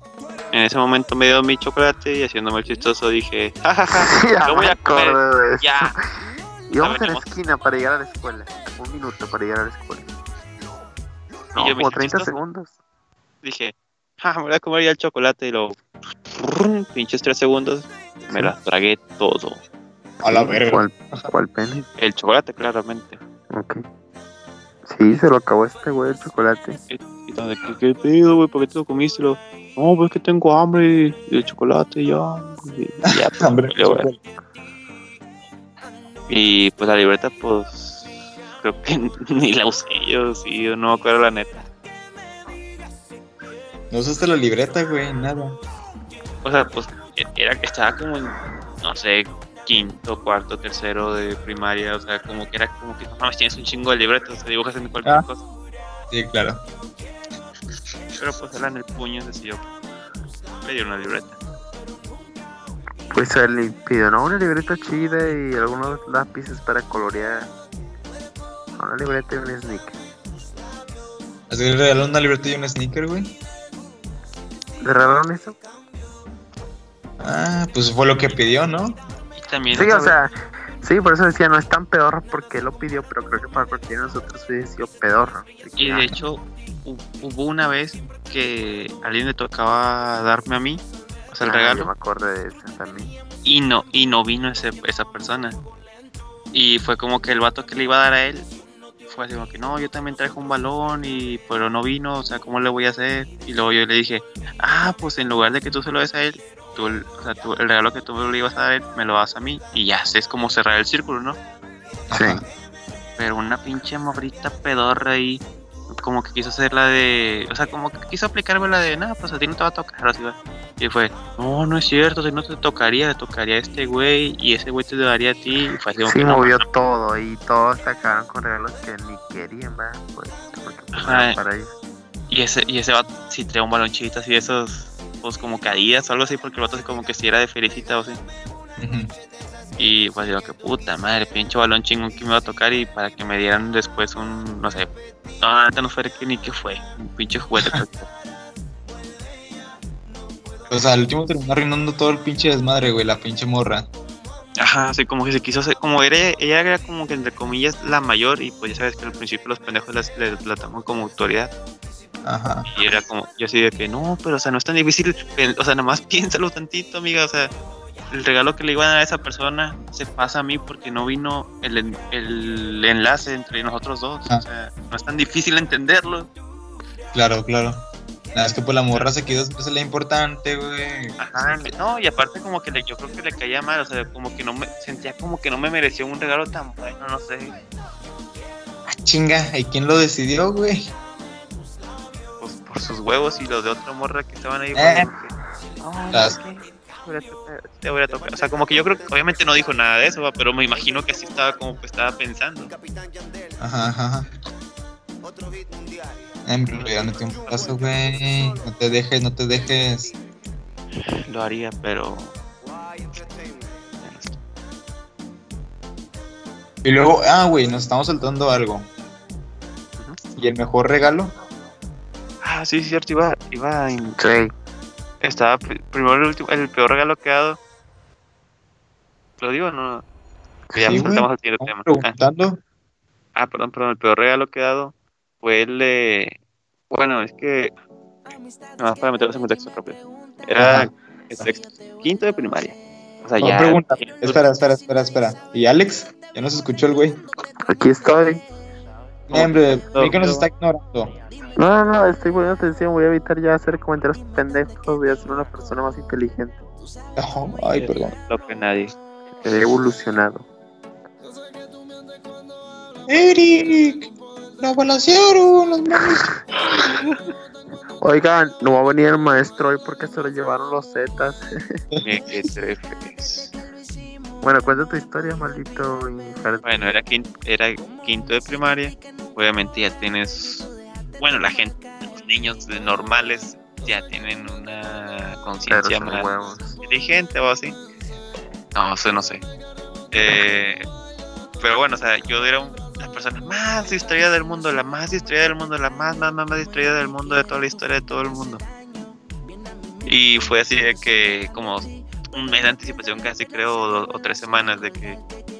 en ese momento me dio mi chocolate y haciéndome el chistoso dije, jajaja, <laughs> ya lo voy a comer. acuerdo de eso. Ya. <laughs> Íbamos en la Sabremos. esquina para llegar a la escuela. Un minuto para llegar a la escuela. No, Y como hice 30 chistoso. segundos. Dije, ja, <laughs> me voy a comer ya el chocolate y lo. Pinches tres segundos, me la tragué todo. A la verga. ¿Cuál, cuál pene? El chocolate, claramente. Ok. Sí, se lo acabó este güey el chocolate. Y donde, ¿qué, qué pedo, güey? ¿Por qué te lo comiste? Lo, no, pues que tengo hambre de chocolate ya. Y, ya, <laughs> pues, Hambre. Y pues la libreta, pues creo que <laughs> ni la usé yo, sí, yo no me acuerdo la neta. No usaste la libreta, güey, nada. O sea, pues era que estaba como en, no sé, quinto, cuarto, tercero de primaria, o sea, como que era como que no mames, tienes un chingo de libretas, o sea, dibujas en cualquier Ah. cosa. Sí, claro. Pero pues él en el puño decidió le dio una libreta. Pues él le pidió, ¿no? Una libreta chida y algunos lápices para colorear. Una libreta y un sneaker. Así que le regaló una libreta y un sneaker, güey. ¿Le regalaron eso? Ah, pues fue lo que pidió, ¿no? Y también Sí, o sea, sí, por eso decía, no es tan pedorro porque lo pidió, pero creo que para cualquiera de nosotros hubiese sido que, Y de hecho, hu- hubo una vez que a alguien le tocaba darme a mí, o sea, el ah, regalo, Yo me acuerdo de eso también. y no, y no vino ese, esa persona. Y fue como que el vato que le iba a dar a él fue así como que no, yo también traje un balón y pero no vino, o sea, ¿cómo le voy a hacer? Y luego yo le dije, ah, pues en lugar de que tú se lo des a él, tú, el- o sea, tú- el regalo que tú le ibas a dar me lo das a mí y ya es como cerrar el círculo, ¿no? Sí. Ajá. pero una pinche morrita pedorra ahí, como que quiso hacer la de, o sea, como que quiso aplicarme la de, nada, pues a ti no te va a tocar, así va. Y fue, no, no es cierto, si no te tocaría, le tocaría a este güey y ese güey te daría a ti. Y fue así Sí, no, movió todo y todos se acabaron con regalos que ni querían, ¿verdad? Pues, porque pues, Ajá. para ellos. Y ese, y ese vato sí traía un balonchito así de esos, pues como caídas o algo así, porque el vato así como que si era de felicita o así. Ujú. Y pues digo, que puta madre, pinche balón chingón que me iba a tocar y para que me dieran después un, no sé, no, no fue ni qué fue, un pinche juguete. <laughs> O sea, al último terminó arruinando todo el pinche desmadre, güey, la pinche morra. Ajá, así como que se quiso hacer, como era, ella era como que entre comillas la mayor y pues ya sabes que al principio los pendejos las, les- la toman como autoridad Ajá. y era como, yo así de que no, pero o sea, no es tan difícil, o sea, nada más <laughs> piénsalo tantito, amiga, o sea, el regalo que le iban a dar a esa persona se pasa a mí porque no vino el, el enlace entre nosotros dos, Ah. o sea, no es tan difícil entenderlo. Claro, claro. Nada, es que pues la morra se quedó después de la importante, güey. Ajá, no, y aparte como que le, yo creo que le caía mal, o sea, como que no me, sentía como que no me mereció un regalo tan bueno, no sé. Ah, chinga, ¿y quién lo decidió, güey? pues, por sus huevos y los de otra morra que estaban ahí. Eh. como que, "Ay, Las- es que te voy a tocar- a tocar". O sea, como que yo creo que obviamente no dijo nada de eso, va, pero me imagino que así estaba como que estaba pensando. Ajá, ajá, ajá. Pero ya metió un paso, güey. No te dejes, no te dejes. Lo haría, pero. Y luego, ah, güey, nos estamos saltando algo. ¿Y el mejor regalo? Ah, sí, cierto, iba, iba en- Sí. Estaba pri- primero el último, el peor regalo que he dado. ¿Lo digo o no? Que ya Sí, nos güey. saltamos al siguiente Estamos tema. Ah, preguntando. Ah, perdón, perdón, el peor regalo que he dado fue el de. Bueno, es que. No, para meterlos en contexto rápido. Era el sexto, quinto de primaria. O sea, No, ya. pregunta. Espera, espera, espera, espera. ¿Y Alex? Ya nos escuchó el güey. Aquí estoy. Hombre, no, que nos no. está ignorando. No, no, no, estoy poniendo atención. Voy a evitar ya hacer comentarios pendejos. Voy a ser una persona más inteligente. Oh, ay, perdón. Lo que nadie. He evolucionado. Eric, la balancearon los manos. Oigan, no va a venir el maestro hoy porque se lo llevaron los Zetas. Bueno, cuenta tu historia, maldito. Bueno, era quinto, era quinto de primaria. Obviamente ya tienes. Bueno, la gente, los niños de normales ya tienen una conciencia más huevos. inteligente o así. No, sé, no sé. Eh, pero bueno, o sea, yo era un- la persona más distraída del mundo, la más distraída del mundo, la más, más, más, más distraída del mundo, de toda la historia de todo el mundo. Y fue así de que, como un mes de anticipación, casi creo, o, o tres semanas, de que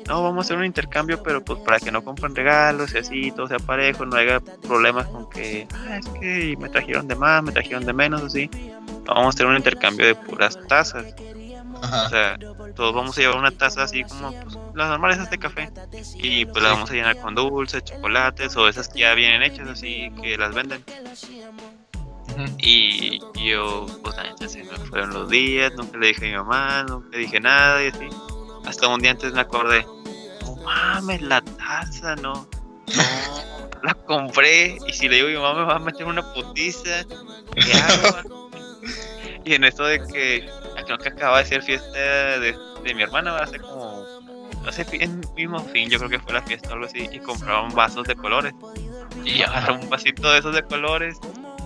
no, vamos a hacer un intercambio, pero pues para que no compren regalos y así, todo sea parejo, no haya problemas con que, ah, es que me trajeron de más, me trajeron de menos, así. Vamos a hacer un intercambio de puras tazas. O sea, todos vamos a llevar una taza así como pues, las normales de café. Y pues la vamos a llenar con dulces, chocolates o esas que ya vienen hechas así que las venden. Y yo, pues se me fueron los días, nunca le dije a mi mamá, nunca le dije nada y así. Hasta un día antes me acordé, no mames, la taza, no. La compré y si le digo a mi mamá me va a meter una putiza. Y en esto de que creo que acaba de ser fiesta de, de mi hermana, va a ser como hace en mismo fin, yo creo que fue la fiesta o algo así, y compraron vasos de colores. Y agarré un vasito de esos de colores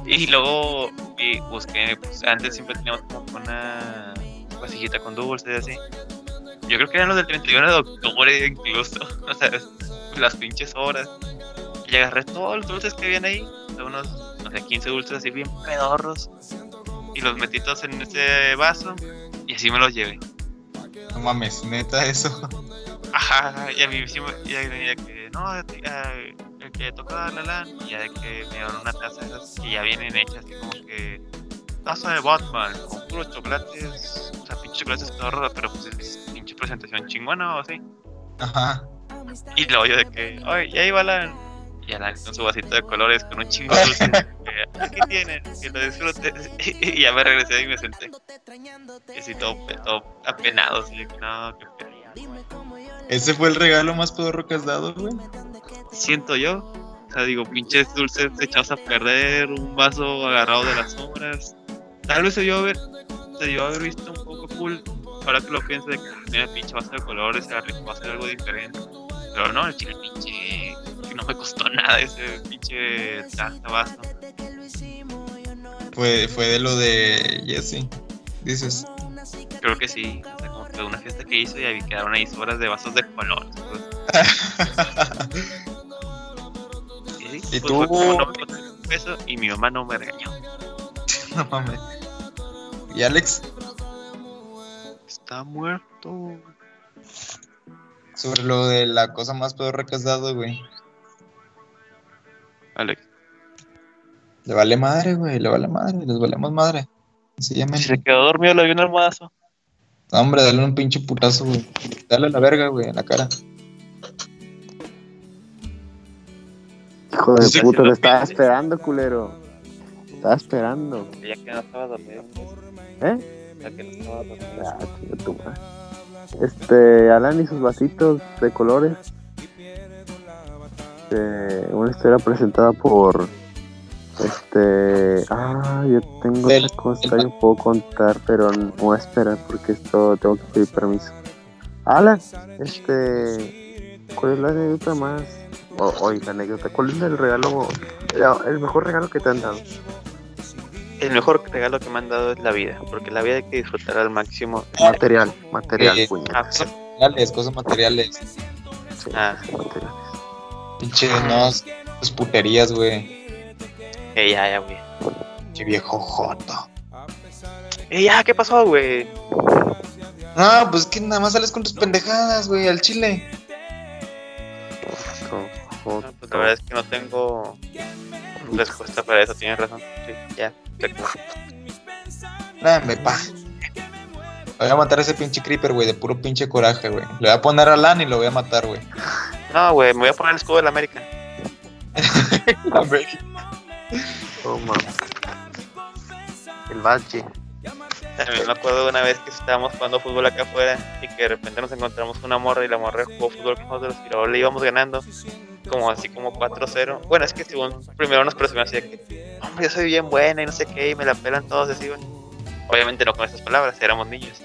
y luego y busqué, pues antes siempre teníamos como una vasijita con dulces y así. Yo creo que eran los del 31 de octubre incluso, <laughs> o sea, las pinches horas. Y agarré todos los dulces que habían ahí, unos, no sé, 15 dulces así bien pedorros. Y los metí todos en ese vaso y así me los llevé. No mames, neta eso. Ajá, y a mí sí me, ya, que, no, el que toca la LAN, y ya de que me dieron una taza de esas que ya vienen hechas, así como que taza de Batman, con puros chocolates, o sea, pinche chocolates todo pero pues es pinche presentación chingona o así. Ajá. Y luego yo de que, ay, ya iba la y la con su vasito de colores con un chingo de dulces. Aquí tienen, que lo disfruten. <laughs> y ya me regresé y me senté. Y así todo, todo apenado, así que no, qué pena. ¿Ese fue el regalo más pedorro que has dado, güey? Siento yo. O sea, digo, pinches dulces echados a perder, un vaso agarrado de las sombras. Tal vez se dio haber, se dio haber visto un poco cool. Ahora que lo pienso de que ah, mira, pinche vaso de colores, va a ser algo diferente. Pero no, el chile pinche. Que no me costó nada ese pinche vaso. Fue, fue de lo de Jesse, dices. Creo que sí de una fiesta que hizo y ahí quedaron ahí horas de vasos de color. <laughs> y, tú? y mi mamá no me regañó. <laughs> no mames. ¿Y Alex? Está muerto. Sobre lo de la cosa más peor que has dado, güey. Alex. Le vale madre, güey, le vale madre, les valemos madre. Se, se quedó dormido, le dio un almohadazo. No, hombre, dale un pinche putazo, güey. Dale a la verga, güey, en la cara. Hijo de puta, te estaba esperando, culero. Estaba esperando. Ya que no estaba dormido. ¿Eh? Ya que no estaba dormido. Ah, este, Alan y sus vasitos de colores. Este, una historia presentada por este. Ah, yo tengo otra cosa, yo puedo contar, pero no voy a esperar porque esto tengo que pedir permiso. Alan, este. ¿Cuál es la anécdota más.? Oh, la anécdota. ¿Cuál es el regalo. El mejor regalo que te han dado? El mejor regalo que me han dado es la vida, porque la vida hay que disfrutar al máximo. Material, material, eh, ah, cosas materiales, cosas materiales. Sí, ah. materiales. Pinche, no, es puterías, güey. Eh, ya, ya, güey. Qué viejo joto. Eh, ya, ¿qué pasó, güey? No, pues que nada más sales con tus pendejadas, güey, al chile. Pues la verdad es que no tengo respuesta para eso, tienes razón. Sí, ya, te Dame, pa. Voy a matar a ese pinche creeper, güey, de puro pinche coraje, güey. Le voy a poner a Lan y lo voy a matar, güey. No, güey, me voy a poner el escudo de la América. <laughs> la América. Oh, El bache. También me acuerdo de una vez que estábamos jugando fútbol acá afuera y que de repente nos encontramos una morra y la morra jugó fútbol con nosotros y luego le íbamos ganando como así como 4-0. Bueno, es que según primero nos presumió así de que, hombre, yo soy bien buena y no sé qué, y me la pelan todos así, bueno. Obviamente no con esas palabras, éramos niños.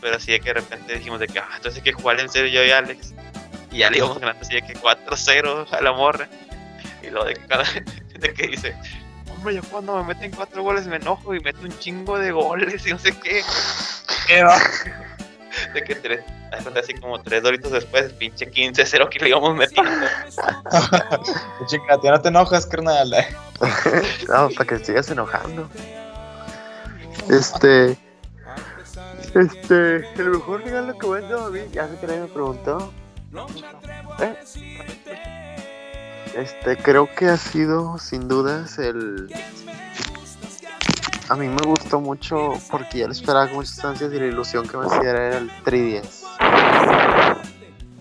Pero así de que de repente dijimos de que, ah, entonces hay que jugar en serio yo y Alex. Y ya le íbamos ganando así de que 4-0 a la morra. Y luego de que cada, <laughs> de que dice, hombre, yo cuando me meten cuatro goles me enojo y meto un chingo de goles y no sé qué. de que tres, así como tres doritos después, pinche 15-0 que le íbamos metiendo. <laughs> Chica, no te enojas, carnal. <laughs> no, para que sigas enojando. Este. Este. El mejor regalo que me a mí, ya sé que nadie me preguntó. ¿Eh? Este, creo que ha sido sin dudas el... A mí me gustó mucho porque ya lo esperaba con muchas ansias y la ilusión que me hacía era el 3DS.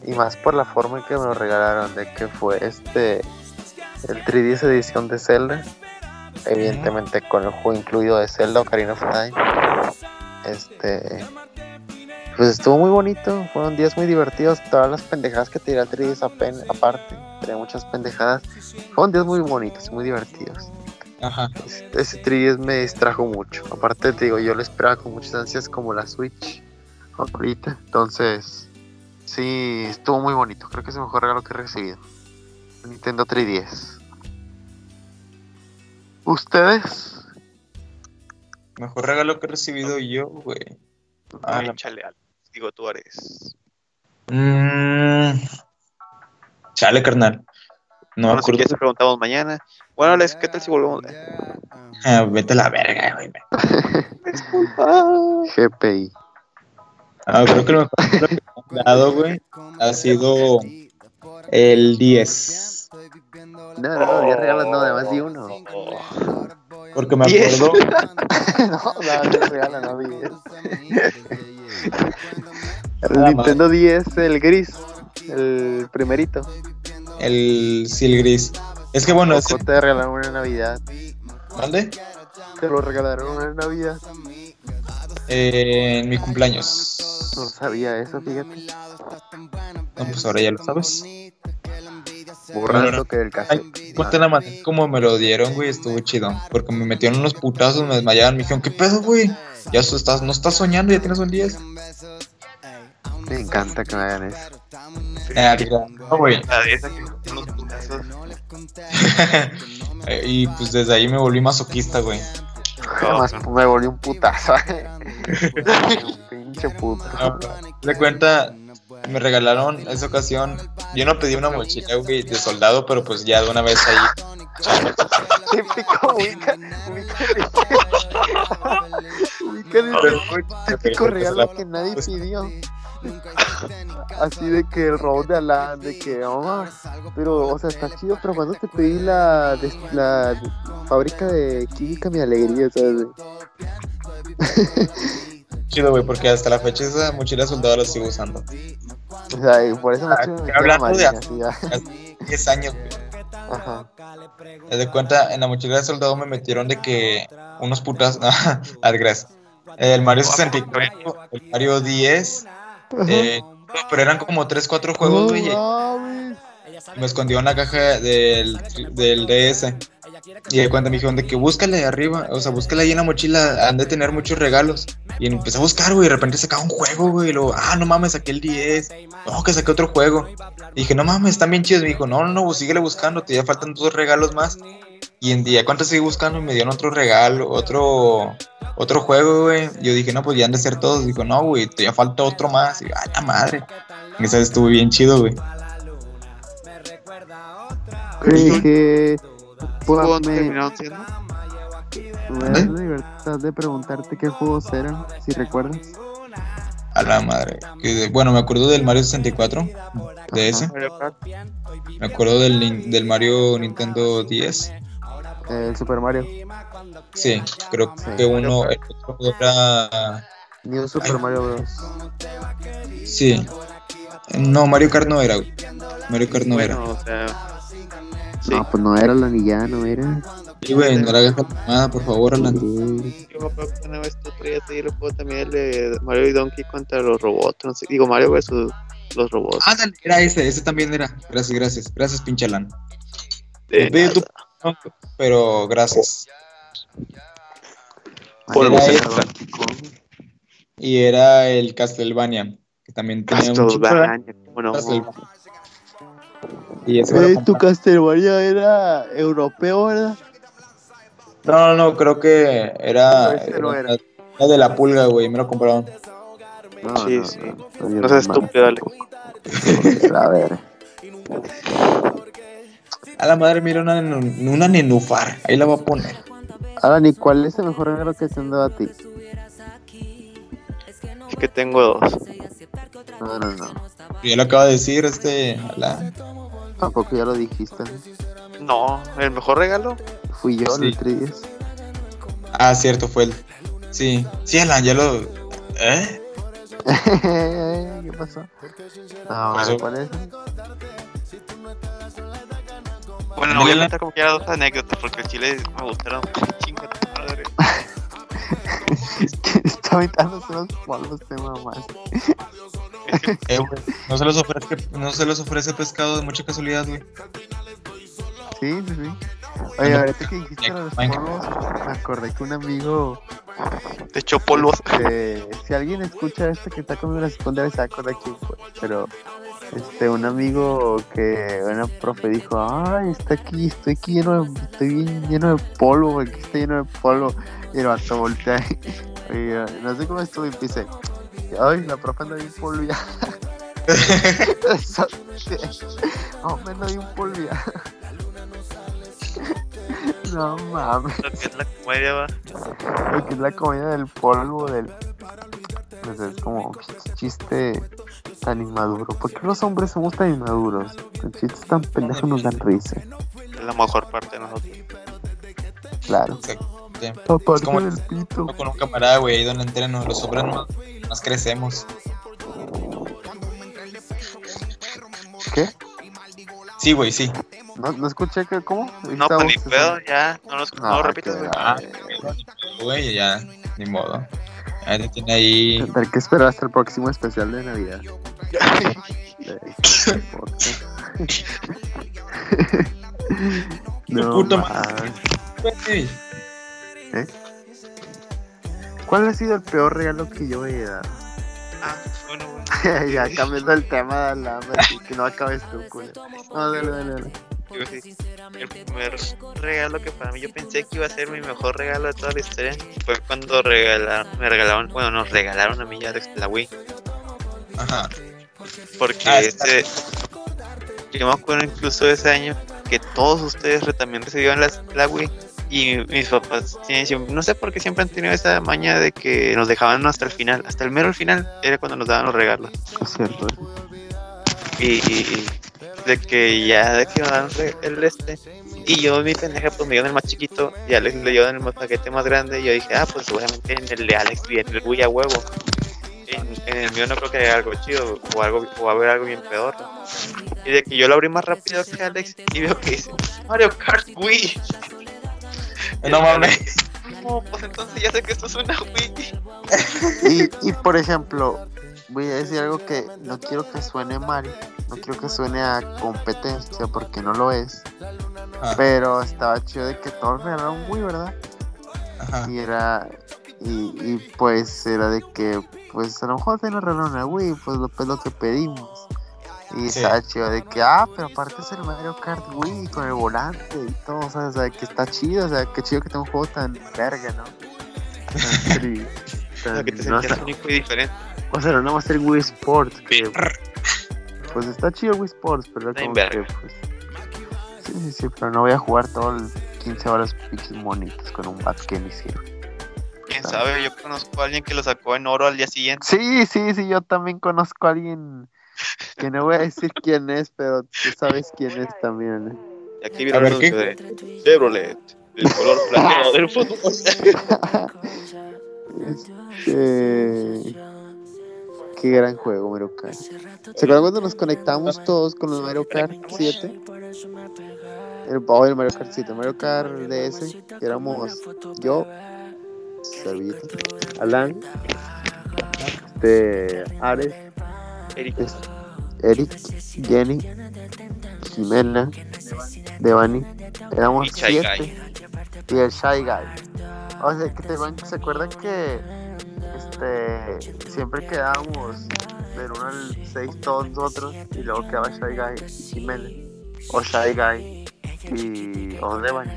Y más por la forma en que me lo regalaron, de que fue este el 3DS edición de Zelda. Evidentemente con el juego incluido de Zelda Ocarina of Time. Este. Pues estuvo muy bonito, fueron días muy divertidos. Todas las pendejadas que tiré al 3DS aparte, tenía muchas pendejadas. Fueron días muy bonitos, muy divertidos. Ajá. Ese 3DS me distrajo mucho. Aparte, te digo, yo lo esperaba con muchas ansias como la Switch ahorita. Entonces, sí, estuvo muy bonito. Creo que es el mejor regalo que he recibido. Nintendo 3DS. ¿Ustedes? Mejor regalo que he recibido yo, güey. Ah, chale, digo, tú eres. Mm, chale, carnal. No bueno, si quieres preguntamos mañana. Bueno, Les, ¿qué tal si volvemos? Ah, vete a la verga, güey. GPI. Ah, creo que lo mejor que me ha dado, güey, ha sido el 10. No, no, 10 regalos no, además di uno. Porque me acuerdo. <laughs> no, no, 10 regalos, no 10. El Nintendo 10, el gris, el primerito. El sí, el gris. Es que bueno, ese... te regalaron una Navidad. ¿Dónde? Te lo regalaron una Navidad. Eh, en mi cumpleaños. No sabía eso, fíjate. No, pues ahora ya lo sabes. Borrando que el caso. Cuéntame nada más como me lo dieron, güey, estuvo chido. Porque me metieron unos putazos, me desmayaban, me dijeron, ¿qué pedo, güey? Ya estás, no estás soñando, ya tienes un 10. Me encanta que me hagan eso. Ah, no, güey. Y pues desde ahí me volví masoquista, güey. Me volví un putazo. pinche puto. de cuenta, me regalaron esa ocasión. Yo no pedí una mochila, güey, de soldado, pero pues ya de una vez ahí. Típico, ubica, ubica, ubica típico regalo que nadie pidió. <laughs> Así de que el robot de Alan, de que, oh, pero, o sea, está chido, pero cuando te pedí la, de, la fábrica de química, mi alegría, ¿sabes? <laughs> chido, güey, porque hasta la fecha esa mochila soldado la sigo usando. O sea, por eso ah, me Hablando de hace 10 años, güey. Ajá. De cuenta, en la mochila de soldado me metieron de que unos putas. <laughs> al gracias. El Mario 64, el Mario 10 eh, pero eran como 3, 4 juegos, güey. me escondió en la caja del, del DS. Y de cuenta me dijeron de que búscale arriba, o sea, búscale ahí en la mochila, han de tener muchos regalos. Y empecé a buscar, güey, y de repente sacaba un juego, güey, y luego, ah, no mames, saqué el 10. No, que saqué otro juego. Y dije, no mames, están bien chidos. Me dijo, no, no, no, pues síguele buscando, te ya faltan dos regalos más. Y en día, ¿cuánto seguí buscando? Y me dieron otro regalo, otro otro juego, güey. Yo dije, no, pues ya han de ser todos. Dijo, no, güey, ya falta otro más. Y ay, la madre. Esa estuvo bien chido, güey. Dije, pues me, me da la libertad de preguntarte qué juegos eran, si recuerdas. A la madre. bueno, me acuerdo del Mario 64, de ese. Me acuerdo del, del Mario Nintendo 10. El Super Mario. Sí, creo que uno, el otro era... New Super Mario Bros. Sí. No, Mario Kart no era, Mario Kart no era. O sea, sí. No, pues no era la ni ya, no era. Sí, güey, no le hagas nada, por favor, Alan. Yo me acuerdo que una vez tú traías ahí el juego también el de Mario y Donkey contra los robots, no sé, digo Mario versus los robots. Ah, era ese, ese también era. Gracias, gracias. Gracias, pinche Alan. pero gracias. y era el Castlevania, que también tenía Castlevania, bueno, y eso eh, ¿Tu Castlevania era europeo, verdad? No, no, no, creo que era, era, de la pulga, güey, me lo compraron. No, sí, sí. No, seas estúpido, dale. A ver. A la madre, mira una, una nenufar. Ahí la voy a poner. Alan, ¿y cuál es el mejor regalo que te han dado a ti? Es que tengo dos. No, no, no. Ya lo acaba de decir este Alan. Tampoco ya lo dijiste. No, el mejor regalo fui yo, sí. el 3 Ah, cierto, fue él. Sí, sí, Alan, ya lo. ¿Eh? <laughs> ¿Qué pasó? No, Pasó. ¿cuál es? Bueno, no voy a contar como que era dos anécdotas porque el chile me gustaron. <laughs> Madre. <laughs> <laughs> Está aventándose los polvos de mamás. Eh, güey, no se los ofrece, no se les ofrece pescado de mucha casualidad, güey. Sí, sí, sí. Oye, ahorita que dijiste los polvos, me acordé que un amigo, Te echó polvos. este, si alguien escucha esto que está conmigo en la secundaria, se va a acordar quién fue. Pero, este, un amigo que, una profe dijo, ay, está aquí, estoy aquí lleno de, estoy bien lleno de polvo, aquí está lleno de polvo. Y el vato voltea y, y, no sé cómo estuvo y dice, ay, la profe anda bien polvia. <laughs> <laughs> No, me ando bien polvia. <laughs> No mames. Lo que es la comedia, va. Lo que es la comida del polvo, del. Pues es como ch- chiste tan inmaduro. ¿Por qué los hombres somos tan inmaduros? Los chistes tan pendejos nos dan risa. Es la mejor parte de nosotros. Claro. Sí. Aparte como- del pito. Con un camarada, güey, ahí donde entreno, los hombres no, más crecemos. ¿Qué? Sí, güey, sí. ¿No, no escuché que cómo? No, pues ni pedo, ya. No, los, no, No, repites, que- güey. Ah, güey, ya, ni modo. Ya te tiene ahí. Tendré que esperar hasta el próximo especial de Navidad. <laughs> No, puta Güey, ¿Cuál ha sido el peor regalo que yo he dado? Ah, bueno, güey. <laughs> ya cambiando el tema de la que no acabes tú, culo. No, dale, dale, dale. Sí, El primer regalo que para mí yo pensé que iba a ser mi mejor regalo de toda la historia fue cuando regalaron, me regalaron, bueno, nos regalaron a mí y a Alex la Wii. Ajá. Porque Ah, este, yo me acuerdo incluso de ese año que todos ustedes también recibieron las- la Wii y mis papás, siempre- no sé por qué siempre han tenido esa maña de que nos dejaban hasta el final, hasta el mero final era cuando nos daban los regalos. Cierto. y, de que ya de que dan re- el este y yo mi pendeja pues me dio en el más chiquito y Alex le dio en el paquete más grande y yo dije ah pues seguramente en el de Alex viene el Wii a huevo en, en el mío no creo que haya algo chido o algo o va a haber algo bien peor ¿no? y de que yo lo abrí más rápido que Alex y veo que dice Mario Kart Wii <laughs> No mames. no pues entonces ya sé que esto es una Wii Y, y por ejemplo, voy a decir algo que no quiero que suene mal, no quiero que suene a competencia porque no lo es, pero estaba chido de que todos regalaron Wii, ¿verdad? Ajá. Y era, y, y pues era de que, pues a lo mejor te nos regalaron una Wii, pues lo, pues lo que pedimos. Y Sí. chido de que, ah, pero aparte es el Mario Kart Wii con el volante y todo, o sea, o sea, que está chido, o sea, que chido que tenga un juego tan verga, ¿no? Tan tri- O tan- sea, que te no único y diferente o sea, no nada más el Wii Sports, que pues está chido Wii Sports, pero como que pues. Sí, sí, sí, pero no voy a jugar todo el 15 horas pinches monitos con un bat que ni sirve. quién sabe yo conozco a alguien que lo sacó en oro al día siguiente Sí, sí, sí, yo también conozco a alguien <laughs> que no voy a decir quién es, pero tú sabes quién es también. ¿eh? Y aquí A vieron ver, el ¿qué? de Chevrolet, el color plateado del fútbol. <laughs> Este... Qué gran juego, Mario Kart. ¿Se acuerdan cuando nos conectamos todos con el Mario Kart 7? El, oh, el Mario Kart 7, el Mario Kart DS, que éramos yo, Servilleta, Alan, este, Ares, Eric, es- Eric, Jenny, Jimena, Devani, éramos Y siete. Y el Shy Guy. O sea, que te van- ¿se acuerdan que este siempre quedábamos del 1 al 6 todos nosotros y luego quedaba Shy Guy y Jimena? O Shy Guy y o Devani.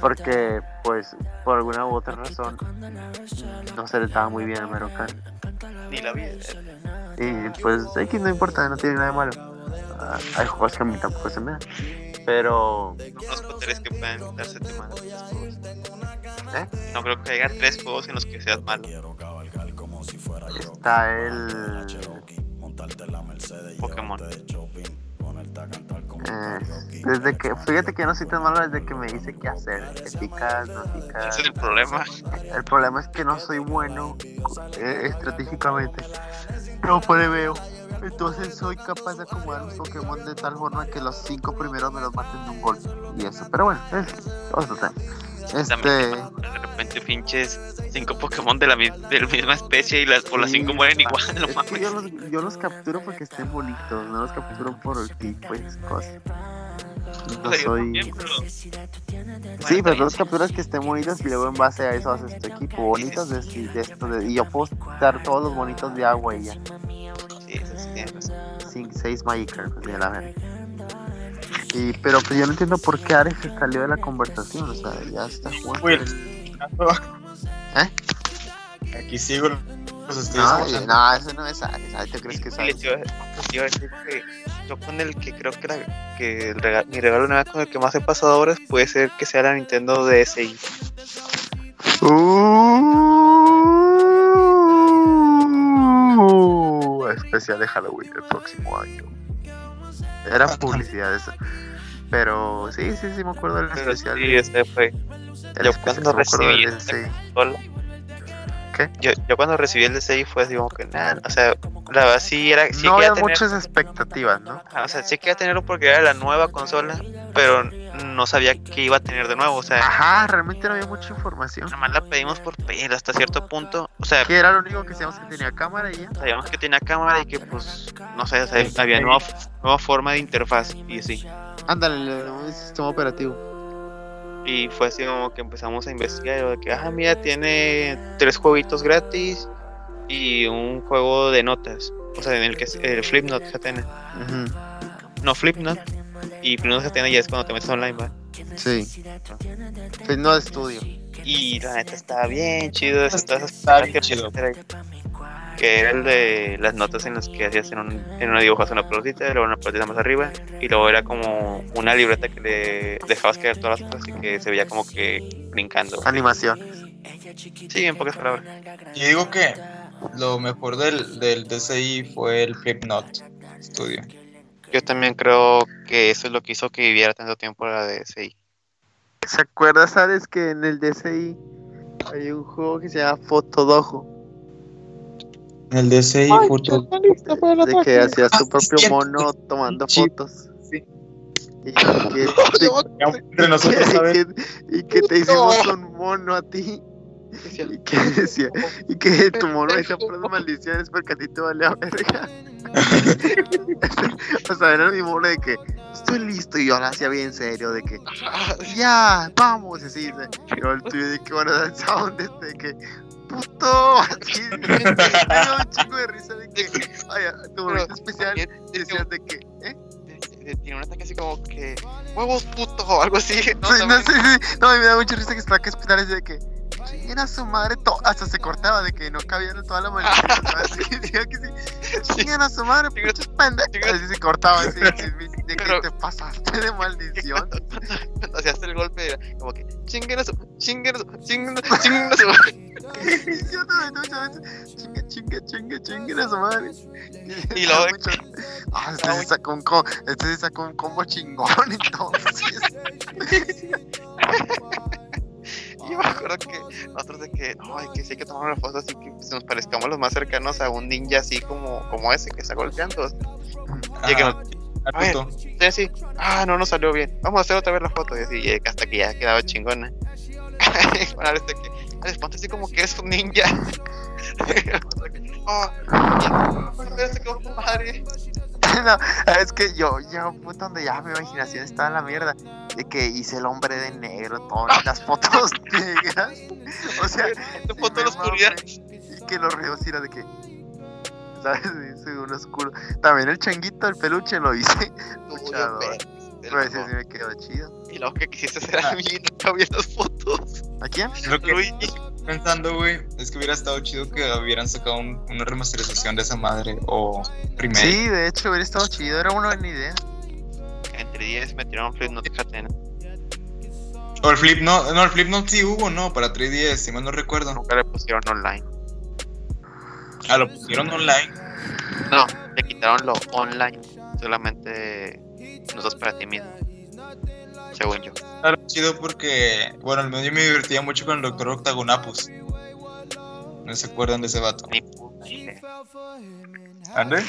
Porque pues por alguna u otra razón no se le estaba muy bien el Mario Kart. ni la vida. Y pues X no importa, no tiene nada de malo. Ah, hay juegos que a mí tampoco se me dan. Pero No conozco tres que puedan darse tema. ¿Eh? No creo que haya tres juegos en los que seas malo. está el Pokémon. Eh, desde que, fíjate que no soy tan malo desde que me dice qué hacer, que picas, no picas. Ese es el problema. El problema es que no soy bueno eh, estratégicamente. No veo. Entonces soy capaz de acomodar mis Pokémon de tal forma que los cinco primeros me los maten de un golpe. Y eso, pero bueno, es otro tema. Este. De repente pinches cinco Pokémon de la, mi- de la misma especie y las, por las Sí, cinco mueren igual, no mames. yo, los, yo los capturo porque estén bonitos, no los capturo por el tipo y cosas. No soy. pero- Sí, pero los capturas que estén bonitos y luego en base a eso haces tu equipo bonitos de, de esto de- y yo puedo dar todos los bonitos de agua y ya. Sí, eso sí tienes razón. Cin- seis Magikarp, pues, de la verga. Y, pero pues yo no entiendo por qué Ares se salió de la conversación, o sea, ya está jugando. ¿Eh? Aquí sigo los estoy No, escuchando. no, eso no es Ares. ¿tú crees que es Ares? decir que yo con el que creo que, era, que el rega- mi regalo nuevo con el que más he pasado horas puede ser que sea la Nintendo DSi. Uh, especial de Halloween el próximo año. Era publicidad eso. Pero sí, sí, sí me acuerdo del Pero especial. sí, ese fue. yo cuando recibí DSi. Hola. ¿Qué? Yo, yo cuando recibí el DSi fue así como que nada, o sea, la verdad sí era, sí no había tener, muchas expectativas, ¿no? o sea, sí quería tenerlo porque era la nueva consola, pero no sabía que iba a tener de nuevo, o sea, Ajá, realmente no había mucha información. nada más la pedimos por pedir hasta cierto punto, o sea, Que era lo único que sabíamos que tenía cámara y ya. sabíamos que tenía cámara y que pues, no sé, o sea, había nueva, nueva forma de interfaz y así. Ándale, el sistema operativo. Y fue así como que empezamos a investigar, de que, ah, mira, tiene tres jueguitos gratis y un juego de notas, o sea, en el que es el Flipnote tiene Ujú, no Flipnote, y Flipnote tiene ya es cuando te metes online, ¿va? Sí. Pues no de estudio. Y la neta estaba bien chido, está cosas bien que chido. Que era el de las notas en las que hacías en, un, en una dibujación una pelotita, luego una pelotita más arriba, y luego era como una libreta que le dejabas caer todas las cosas y que se veía como que brincando. Animación. Sí, en pocas palabras. Yo digo que lo mejor del, del DCI fue el Flipnote Studio. Yo también creo que eso es lo que hizo que viviera tanto tiempo la DSi. ¿Se acuerda, sabes que en el DCI hay un juego que se llama Fotodojo? En el DCI foto. De que hacías tu Ah, propio mono tomando Sí. fotos. Sí. Y que, <laughs> nosotros, y que- y que te hicimos un mono a ti. Y que decía, y que tu mono decía puras maldiciones porque a ti te valía verga. <laughs> o sea, era mi mono de que estoy listo y yo lo hacía bien serio, de que ya, vamos, y así, luego el tuyo de que bueno, el sound este, de que puto, así, me dio un chico de risa de que, ay, tu momento especial, decías de que, ¿eh? Tiene un ataque así como que huevos puto o algo así. <laughs> No, Sí, no, también- sí, sí. No, me da mucha risa que estaba que esperar ese de que chinguen a su madre hasta se cortaba de que no cabía en toda la <laughs> sí, chinguen a su madre, pinches pendejos. Así se cortaba así, de que <laughs> te pasaste de maldición. <laughs> o sea, hasta el golpe como que chinguen a su, chinguen a su, chinguen a chinguen a su. Y yo también muchas veces, chinga, chinga, chinga, chinguen a su madre. Y luego Mucho- Ah, este se sacó un combo, este se sacó un combo chingón entonces. Yo me acuerdo que nosotros de que, hay que sí hay que tomar una foto así que pues, nos parezcamos los más cercanos a un ninja así como, como ese que está golpeando. Y que nos- a ver. así, ah, no nos salió bien, vamos a hacer otra vez la foto. Y así, hasta que ya quedaba chingona. Bueno, este que, Alex, ponte así como que eres un ninja. oh, este madre. <laughs> No, es que yo ya un punto donde ya mi imaginación estaba en la mierda. De que hice el hombre de negro, todas las fotos <laughs> negras. O sea, foto oscuridad. Y que los ríos era de que. <laughs> ¿Sabes? Hice un oscuro. También el changuito, el peluche lo hice. Luchador. Pero ese sí me quedó chido. Y lo que quisiste hacer a mí, <laughs> no cabía las fotos. ¿A quién? Lo que Luigi. pensando, güey, es que hubiera estado chido que hubieran sacado un- una remasterización de esa madre o remake. Sí, de hecho hubiera estado chido, era una buena idea. Entre 10 metieron Flip no fíjate, ¿no? O el Flip, no, no, el Flip no sí hubo, no, para 3DS, si mal no recuerdo. Nunca le pusieron online. Ah, lo pusieron online. No, le quitaron lo online. Solamente no sos para ti mismo. Según yo. Claro, chido porque, bueno, al menos yo me divertía mucho con el doctor Octagonapus. No se acuerdan de ese vato. Ni puta idea. ¿Ande?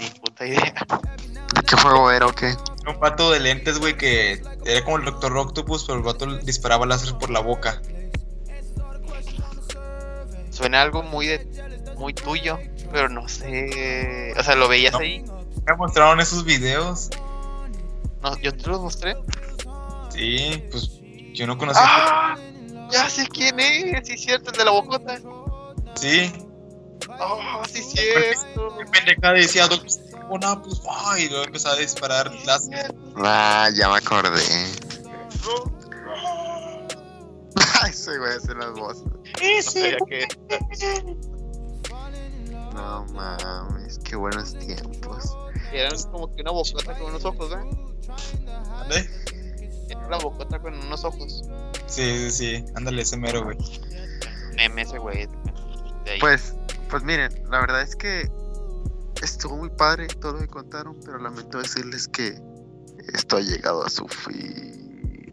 Ni puta idea. <laughs> ¿Qué juego era o qué? Un vato de lentes, güey, que era como el doctor Octopus, pero el vato disparaba láser por la boca. Suena algo muy de, muy tuyo, pero no sé. O sea, lo veías No. ahí. Me mostraron esos videos. No, yo te los mostré. Sí, pues yo no conocía. ¡Ah! Ya sé quién es, sí, cierto, el de la bocota. Sí, Oh, sí, cierto. qué pendejada decía doctor Octagonapus, ay, y luego empezaba a disparar láser. Ah, ya me acordé. <laughs> Ese güey hace las voces. No sabía que. No mames, qué buenos tiempos. Eran como que una bocota con unos ojos, ¿verdad? Era una bocota con unos ojos. Sí, sí, sí, ándale ese mero, güey. Meme ese güey. Pues, pues miren, la verdad es que estuvo muy padre todo lo que contaron, pero lamento decirles que esto ha llegado a su fin.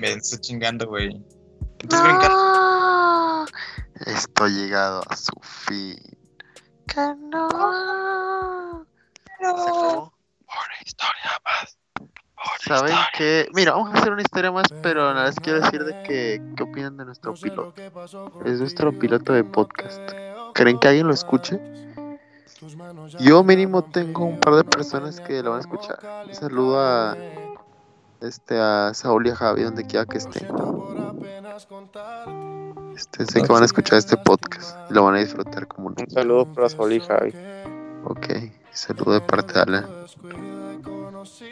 Me está chingando, güey. No, esto ha llegado a su fin. Que no. Se acabó. Una historia más. Una ¿Saben historia. qué? Mira, vamos a hacer una historia más, pero nada les quiero decir de que, qué opinan de nuestro piloto. Es nuestro piloto de podcast. ¿Creen que alguien lo escuche? Yo mínimo tengo un par de personas que lo van a escuchar. Un saludo a este a Saúl y a Javi donde quiera que estén. Este, sé que van a escuchar este podcast y lo van a disfrutar como nunca. Un saludo para Sol y Javi. Ok, saludo de parte de Alan.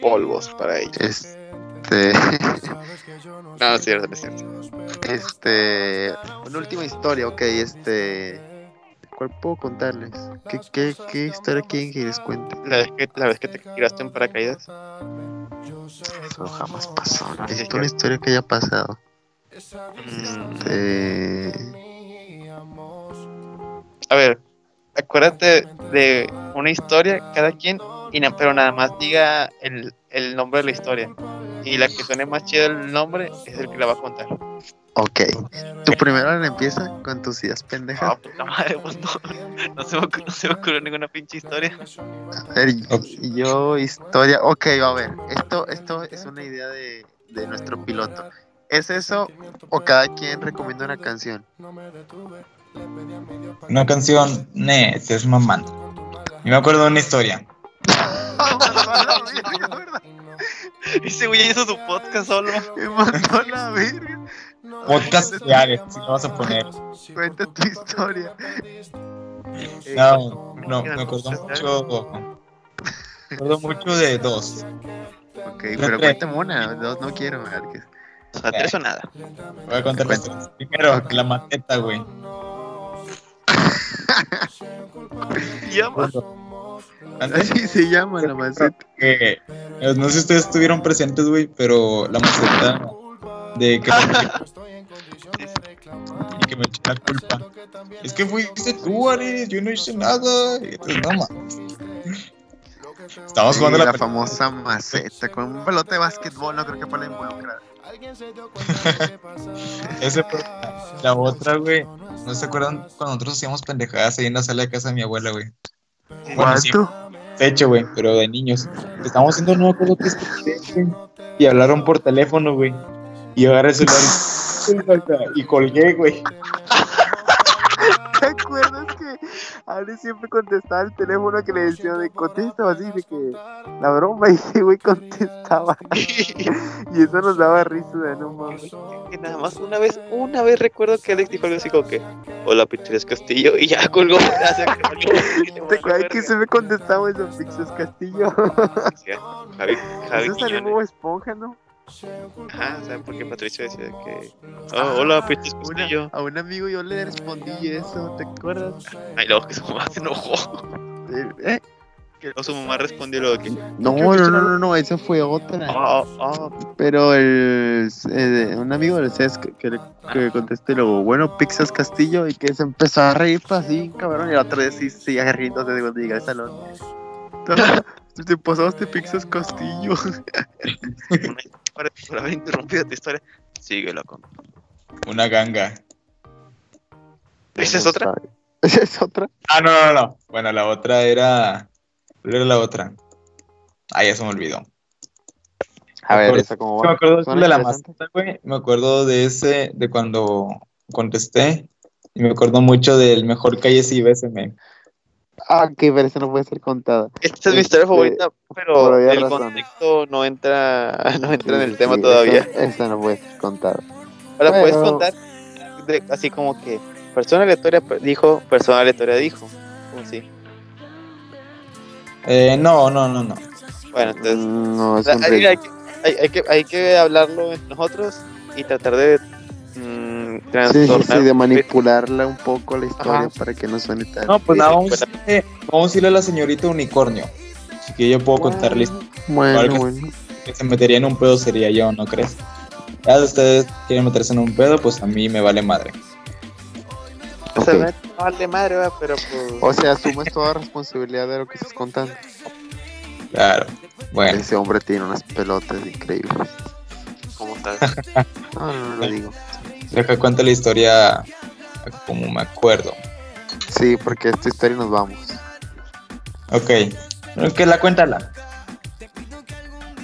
Polvos para ellos. Este, <laughs> No, es cierto, no es cierto. este, una última historia, ok, este, ¿cuál puedo contarles? ¿Qué, qué, qué historia quieren que les cuente? La vez que, la vez que te tiraste en paracaídas. Eso jamás pasó. Necesito sí. una historia que haya pasado. Mm, Este, a ver, acuérdate de una historia cada quien, y na- pero nada más diga el, el nombre de la historia. Y la que suene más chido el nombre es el que la va a contar. ok. ¿Tu primero le empieza con tus ideas pendejas? Ah, puta madre, pues no, no, se me, ocurrió- no se me ocurrió ninguna pinche historia. A ver, y- Ok. y yo historia, ok, a ver, esto, esto es una idea de, de nuestro piloto. ¿Es eso o cada quien recomienda una canción? Una canción, ne, te es mamando. Yo me acuerdo de una historia. <laughs> Ese güey hizo su podcast solo. Me mandó la verga. Podcast de Ares, si lo vas a poner. Cuenta tu historia. No, no, me acuerdo mucho. Me acuerdo mucho de dos. Ok, pero cuéntame una, dos no quiero. O sea, tres o nada. Voy a contar. Primero, la maceta, güey. <laughs> Antes Así se llama la maceta. que, eh, no sé si ustedes estuvieron presentes, güey, pero la maceta de que y <laughs> que me eché la culpa. Es que fuiste tú, Ares, yo no hice nada. Y entonces, no. Estamos Sí, jugando la, la, famosa maceta con un pelote de básquetbol, no creo que <laughs> fue la involucrada. Ese la otra, güey. ¿No se acuerdan cuando nosotros hacíamos pendejadas ahí en la sala de casa de mi abuela, güey? Bueno, de hecho, güey, pero de niños. Estábamos haciendo, no acuerdo güey. Y hablaron por teléfono, güey. Y yo agarré el celular y <laughs> colgué, güey. ¿Te acuerdas que Ale siempre contestaba el teléfono que le decía de contesta así de que la broma <laughs> y ese güey contestaba <laughs> <laughs> y eso nos daba risa de no mames. Que nada más una vez, una vez recuerdo que Alex dijo algo así como que Hola Piteres Castillo y ya colgó. ¿Te acuerdas que se me contestaba eso Pixos Castillo? Javi, Javi Eso salió como esponja, ¿no? Ajá, o sea, porque Patricia decía que oh, Hola Piteres Una- Castillo. a un amigo yo le respondí eso, ¿te acuerdas? Ay, luego que su mamá se enojó. ¿Eh? Que su mamá respondió luego que No, no, no, no, no, esa fue otra. Ah, ah, Pero el, eh, un amigo del CES que, que, le- que contesté luego, bueno, Pixas Castillo, y que se empezó a reír pues, así, cabrón, y la otra vez sí seguía riéndose de cuando llegué al salón. <laughs> <laughs> Te pasaste Pixas Castillo. <laughs> Para, por haber interrumpido tu historia, síguelo con. Una ganga. ¿Esa es otra? <laughs> ¿Esa es otra? Ah, no, no, no. Bueno, la otra era. ¿Cuál era la otra? Ah, ya se me olvidó. A Me ver, acuerdo- esa como Me acuerdo de la mascota, güey. Me acuerdo de ese, de cuando contesté. Y me acuerdo mucho del mejor calle sí BSM. Ah, ok, pero esa no puede ser contada. Esta es mi historia Este, favorita, pero el contexto no entra, <laughs> no entra en el Sí, tema sí, todavía. Esa no puede ser contada. Ahora puedes contar de- así como que persona aleatoria dijo, persona aleatoria dijo. Como así. Eh, no, no, no, no. Bueno, entonces Mm, No, es o sea, un hay, hay que, hay, hay que, hay que hablarlo entre nosotros y tratar de Sí, sí, de manipularla un poco la historia Ajá. para que no suene tan. No, pues nada, vamos, pues, a decirle, vamos a la señorita unicornio. Así que yo puedo contarles Bueno, que- bueno. que se metería en un pedo sería yo, ¿no crees? Ya si ustedes quieren meterse en un pedo, pues a mí me vale madre. o sea, ok. no vale madre, ¿verdad? pero pues, O sea, asumes toda responsabilidad de lo que estás contando. Claro. Bueno, Ese hombre tiene unas pelotas increíbles. ¿cómo estás? No, no, no lo digo. Deja cuenta la historia como me acuerdo. Sí, porque esta historia nos vamos. Ok. Que la cuéntala.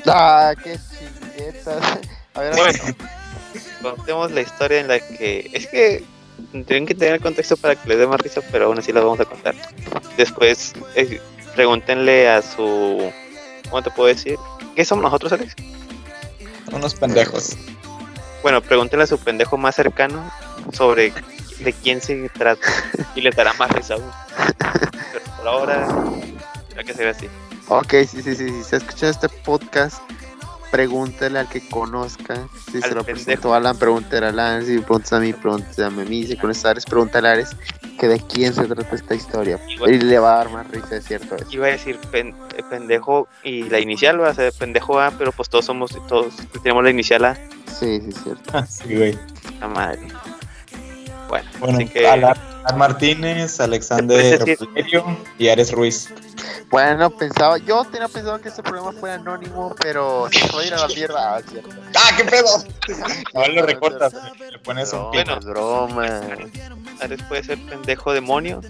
Ah, qué chinguetas. A ver, Bueno, contemos la historia en la que. Es que tienen que tener el contexto para que les dé más risa, pero aún así la vamos a contar. Después, eh, pregúntenle a su. ¿Cómo te puedo decir? ¿Qué somos nosotros, Alex? Unos pendejos. Bueno, pregúntenle a su pendejo más cercano sobre de quién se trata y les dará más risa aún. Pero por ahora, hay que ser así. Ok, sí, sí, sí. Si se escucha este podcast, pregúntale al que conozca. Si se Al lo pendejo. presentó a Alan, pregúntale a Alan. Si preguntas a mí, pregúntale a mí. Si conoces a Ares, pregúntale a Ares que de quién se trata esta historia. Y le va a dar más risa, es cierto eso. Iba a decir pen- pendejo y la inicial va a ser pendejo A, pero pues todos somos, todos tenemos la inicial A. Sí, sí, es cierto. sí, güey. La madre. Bueno, Bueno, así que. Martínez, Alexander. Valerio y Ares Ruiz. Bueno, pensaba, yo tenía pensado que este programa fuera anónimo, pero se fue a ir a la mierda. Ah, es cierto. ¡Ah, qué pedo! <laughs> No lo recortas, le pones un. Bueno. es broma. Alex puede ser pendejo demonio,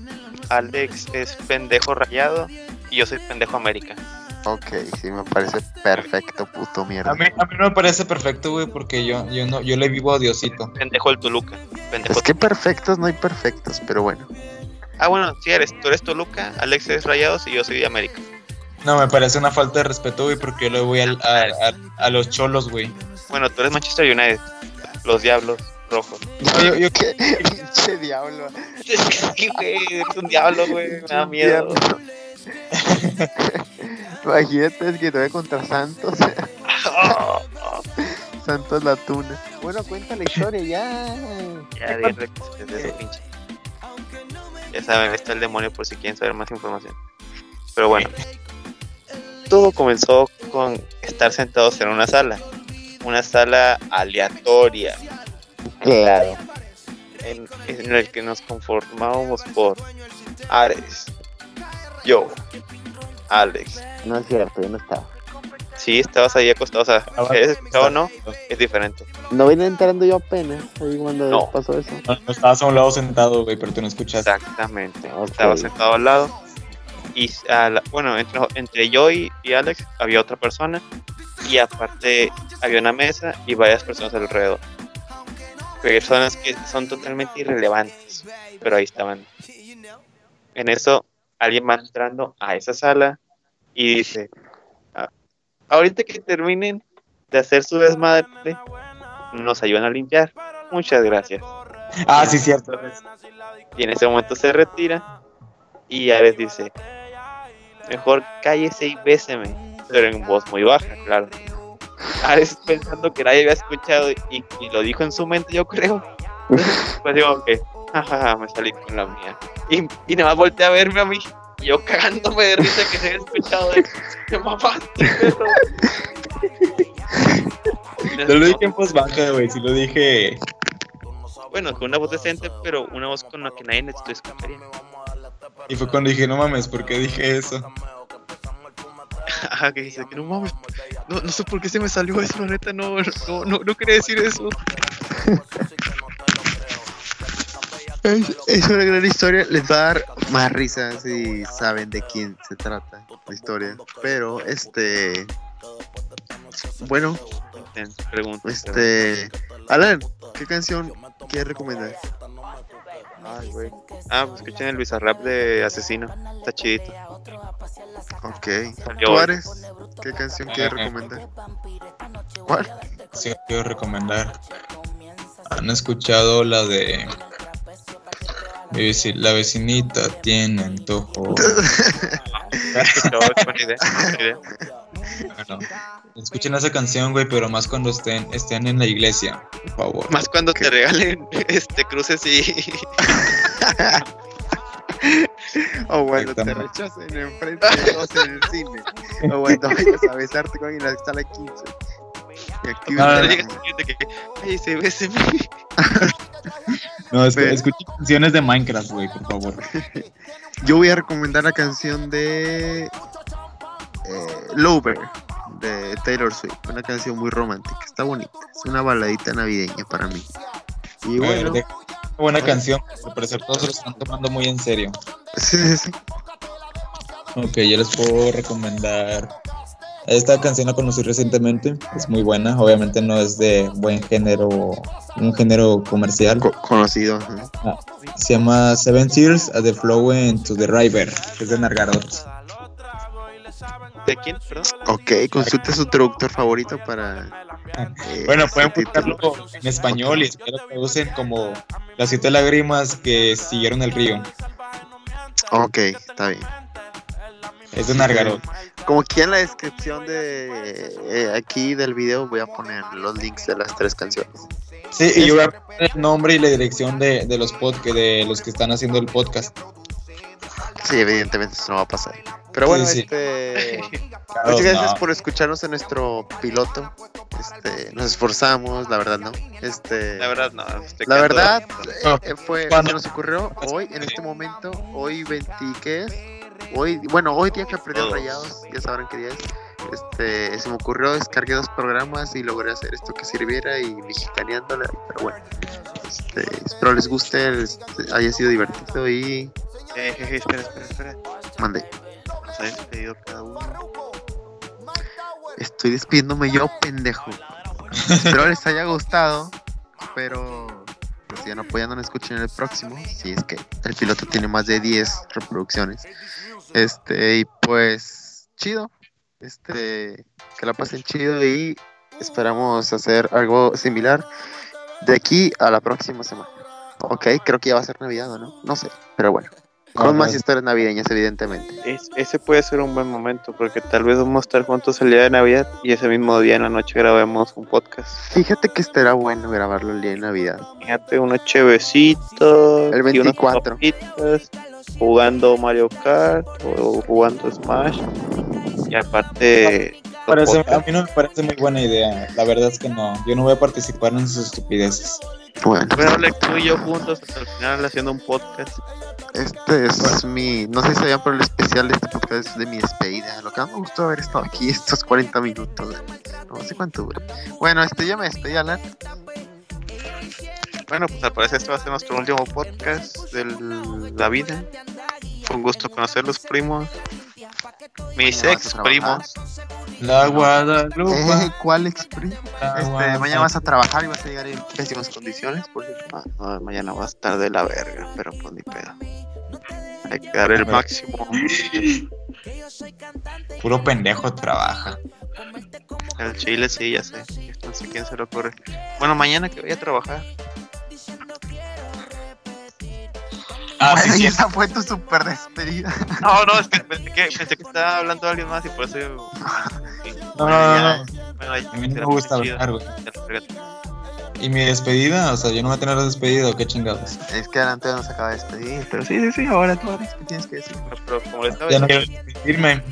Alex es pendejo rayado y yo soy pendejo América. Ok, sí, me parece perfecto, puto mierda. A mí, a mí no me parece perfecto, güey, porque yo, yo, no, yo le vivo a Diosito. Pendejo el Toluca. Pendejo Es que perfectos no hay perfectos, pero bueno. Ah, bueno, sí eres, tú eres Toluca, Alex es Rayados y yo soy de América. No, me parece una falta de respeto, güey, porque yo le voy al- a, a- a los cholos, güey. Bueno, tú eres Manchester United, los Diablos Rojos. yo- yo- ¿Qué? <laughs> Pinche diablo. <laughs> Es que sí, güey, eres un diablo, güey, me da miedo. <laughs> Imagínate, es que te voy contra Santos. <laughs> Santos la tuna. Bueno, cuenta la historia ya. ya, dile que se les pinche. Ya saben, está el demonio por si quieren saber más información. Pero bueno, todo comenzó con estar sentados en una sala. Una sala aleatoria. Claro. en, en el que nos conformábamos por Ares, yo, Alex. No es cierto, yo no estaba. Sí, estabas ahí acostado, o sea, Estaba- ¿eres escuchado o no? Es diferente. No vine entrando yo apenas ahí cuando No. pasó eso. No, no estabas a un lado sentado, güey, pero tú no escuchaste. Exactamente. Ok. Estaba sentado al lado. Y a la- bueno, entre, entre yo y, y Alex había otra persona. Y aparte había una mesa y varias personas alrededor. Personas que son totalmente irrelevantes. Pero ahí estaban. En eso, alguien va entrando a esa sala y dice: "Ah, Ahorita que terminen de hacer su desmadre, nos ayudan a limpiar. Muchas gracias. Ah, sí, cierto. Y en ese momento se retira. Y Ares dice: Mejor cállese y béseme. Pero en voz muy baja, claro. Ares pensando que nadie había escuchado y, y lo dijo en su mente, yo creo. <laughs> Pues digo que, jajaja, <laughs> me salí con la mía. Y, y nada más volteé a verme a mí. Y yo cagándome de risa que se había escuchado. De, ¡Me mamaste, perro! Y <laughs> No lo dije en voz baja, güey, sí lo dije. Bueno, con una voz decente, pero una voz con la que nadie necesitó escucharía. Y fue cuando dije, no mames, ¿por qué dije eso? Ajá, <laughs> que dice que no mames, no, no sé por qué se me salió eso, la neta, no, no, no, no quería decir eso. Es, es una gran historia, les va a dar más risa si saben de quién se trata la historia. Pero, este. Bueno, Ten, Pregunta. este. Alan, ¿qué canción quieres recomendar? Ay, güey. Ah, pues escuchen el Bizarrap de Asesino. Está chidito. Ok. Salió ¿Tú, hoy. Ares? ¿Qué canción quieres recomendar? ¿Cuál? Sí, quiero recomendar. ¿Han escuchado la de... La vecinita tiene antojo? <laughs> Bueno, escuchen esa canción, güey, pero más cuando estén, estén en la iglesia, por favor. Más cuando te regalen este cruces y. <laughs> O cuando te rechacen enfrente de todos en el cine. O cuando vayas a besarte con alguien en la sala 15. Y aquí Ah, que. Ay, se bese. <laughs> No, es escuchen canciones de Minecraft, güey, por favor. <laughs> Yo voy a recomendar la canción de eh, Lover de Taylor Swift. Una canción muy romántica, está bonita. Es una baladita navideña para mí. Y bueno, Una buena canción, parecer todos se lo están tomando muy en serio. sí, sí, sí. Ok, yo les puedo recomendar. Esta canción la conocí recientemente, es muy buena. Obviamente no es de buen género, un género comercial. Co- conocido. ajá. Se llama Seven Tears at the Flowing to the River, que es de Nargarot. ¿De quién? Perdón. Ok, consulte su traductor favorito para. eh, Bueno, pueden buscarlo en español y espero que usen como las siete lágrimas que siguieron el río. Ok, está bien. Es de Nargarot. Como que en la descripción de eh, aquí del video voy a poner los links de las tres canciones. Sí, y yo voy a poner el nombre y la dirección de, de los pod que de los que están haciendo el podcast. Sí, evidentemente eso no va a pasar. Pero bueno, Sí, sí. este. <laughs> Claro, Muchas gracias no. por escucharnos en nuestro piloto. Este, nos esforzamos, la verdad, ¿no? Este, La verdad, no. estoy la verdad No. eh, fue, Cuando- se nos ocurrió hoy, en este momento, hoy 20, ¿qué es? Hoy, bueno, hoy día que Todos. Rayados, ya sabrán qué día es. Este, se me ocurrió, descargué dos programas y logré hacer esto que sirviera y mexicaneándola, pero bueno. Este, espero les guste, les- haya sido divertido y Eh, jeje, espera, espera, espera. mandé. Nos ha despedido cada uno. Estoy despidiéndome yo, pendejo. Espero les haya gustado, pero sigan apoyando, escuchen el próximo. Si es que el piloto tiene más de 10 reproducciones. Este, y pues, chido. Este, que la pasen chido y esperamos hacer algo similar de aquí a la próxima semana. Ok, creo que ya va a ser Navidad, ¿o ¿no? No sé, pero bueno. Con Ajá. más historias navideñas, evidentemente. Es- ese puede ser un buen momento porque tal vez vamos a estar juntos el día de Navidad y ese mismo día en la noche grabemos un podcast. Fíjate que estará bueno grabarlo el día de Navidad. Fíjate, unos chevecitos. El y unas 24. papitas, jugando Mario Kart o jugando Smash. Y aparte. Parece- a mí no me parece muy buena idea. La verdad es que no. Yo no voy a participar en sus estupideces. Bueno, Pero tú y yo juntos hasta el final haciendo un podcast. este es mi. No sé si sabían, pero el especial de este podcast es de mi despedida. Lo que más me gustó haber estado aquí estos 40 minutos. No sé cuánto dura. Bueno, este ya me despedí, Alan. Bueno, pues al parecer este va a ser nuestro último podcast de la vida. Fue un gusto conocer los primos. Mis ex primos. La Guadalupe. Eh, ¿Cuál exprim? la Este, Guadalupe. mañana vas a trabajar y vas a llegar en pésimas condiciones. Por cierto. Ah, no, mañana va a estar de la verga, pero pues ni pedo. Hay que dar el máximo. <laughs> Puro pendejo trabaja. El chile sí, ya sé. No sé quién se le ocurre. Bueno, mañana que voy a trabajar. Ah, sí, Bueno, y sí. esa fue tu super despedida. No, no, es que pensé que, pensé que estaba hablando de alguien más y por eso yo. No, no, no, no. Bueno, A mí no me gusta hablar, güey. ¿Y mi despedida? O sea, yo no voy a tener despedida, ¿o qué chingados? Es que adelante nos acaba de despedir. Pero sí, sí, sí, ahora tú Alex, ¿qué tienes que decir? Pero, pero como le estaba Ya no quiero despedirme.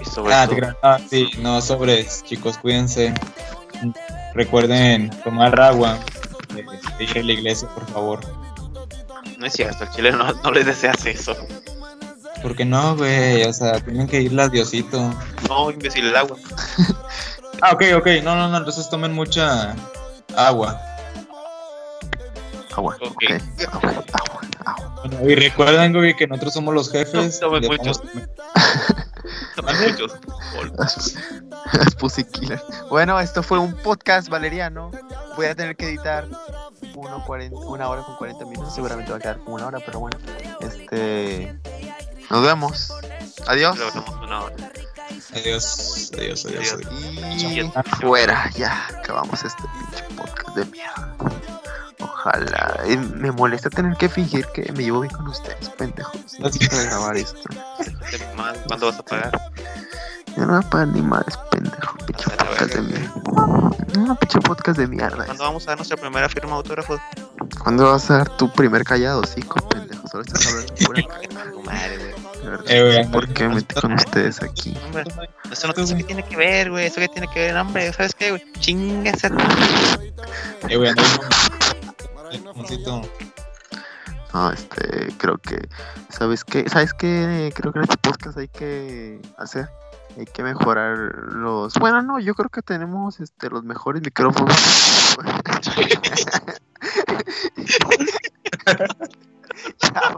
y sobre Ah, te. Ah, sí, no, sobres, chicos, cuídense. Recuerden tomar agua. eh, Ir a la iglesia, por favor. No es cierto, el chile no, no les deseas eso. Porque no, güey, o sea, tienen que ir las diosito. No, imbécil, el agua. <laughs> ah, ok, ok, no, no, no, entonces tomen mucha agua. Agua, ok, okay. agua, agua, agua. Bueno, y recuerden, güey, que nosotros somos los jefes. No, muchos. <laughs> muchos. <laughs> Pussy Killer. Bueno, esto fue un podcast valeriano. Voy a tener que editar uno, una hora con 40 minutos. Seguramente va a quedar como una hora, pero bueno. Este. Nos vemos. Adiós. Adiós, adiós, adiós. Y fuera, ya acabamos este pinche podcast de mierda. Ojalá. me molesta tener que fingir que me llevo bien con ustedes, pendejos. No grabar esto. ¿Cuándo vas a pagar? Yo no voy a pagar ni madres, pendejo. Pinche podcast de mierda. No, pinche podcast de mierda. ¿Cuándo vamos a dar nuestra primera firma de autógrafo? ¿Cuándo vas a dar tu primer callado, con pendejo? Solo estás hablando pura <laughs> madre, güey. Eh, ¿Por qué metí con ustedes aquí? Hombre, eso no sé qué tiene que ver, güey. Eso que tiene que ver, hombre. ¿Sabes qué, güey? Chinga esa. Eh, güey, no, este, creo que, ¿sabes qué? ¿Sabes qué? Creo que en este podcast hay que hacer, hay que mejorar los, bueno, no, yo creo que tenemos, este, los mejores micrófonos. <laughs> ya,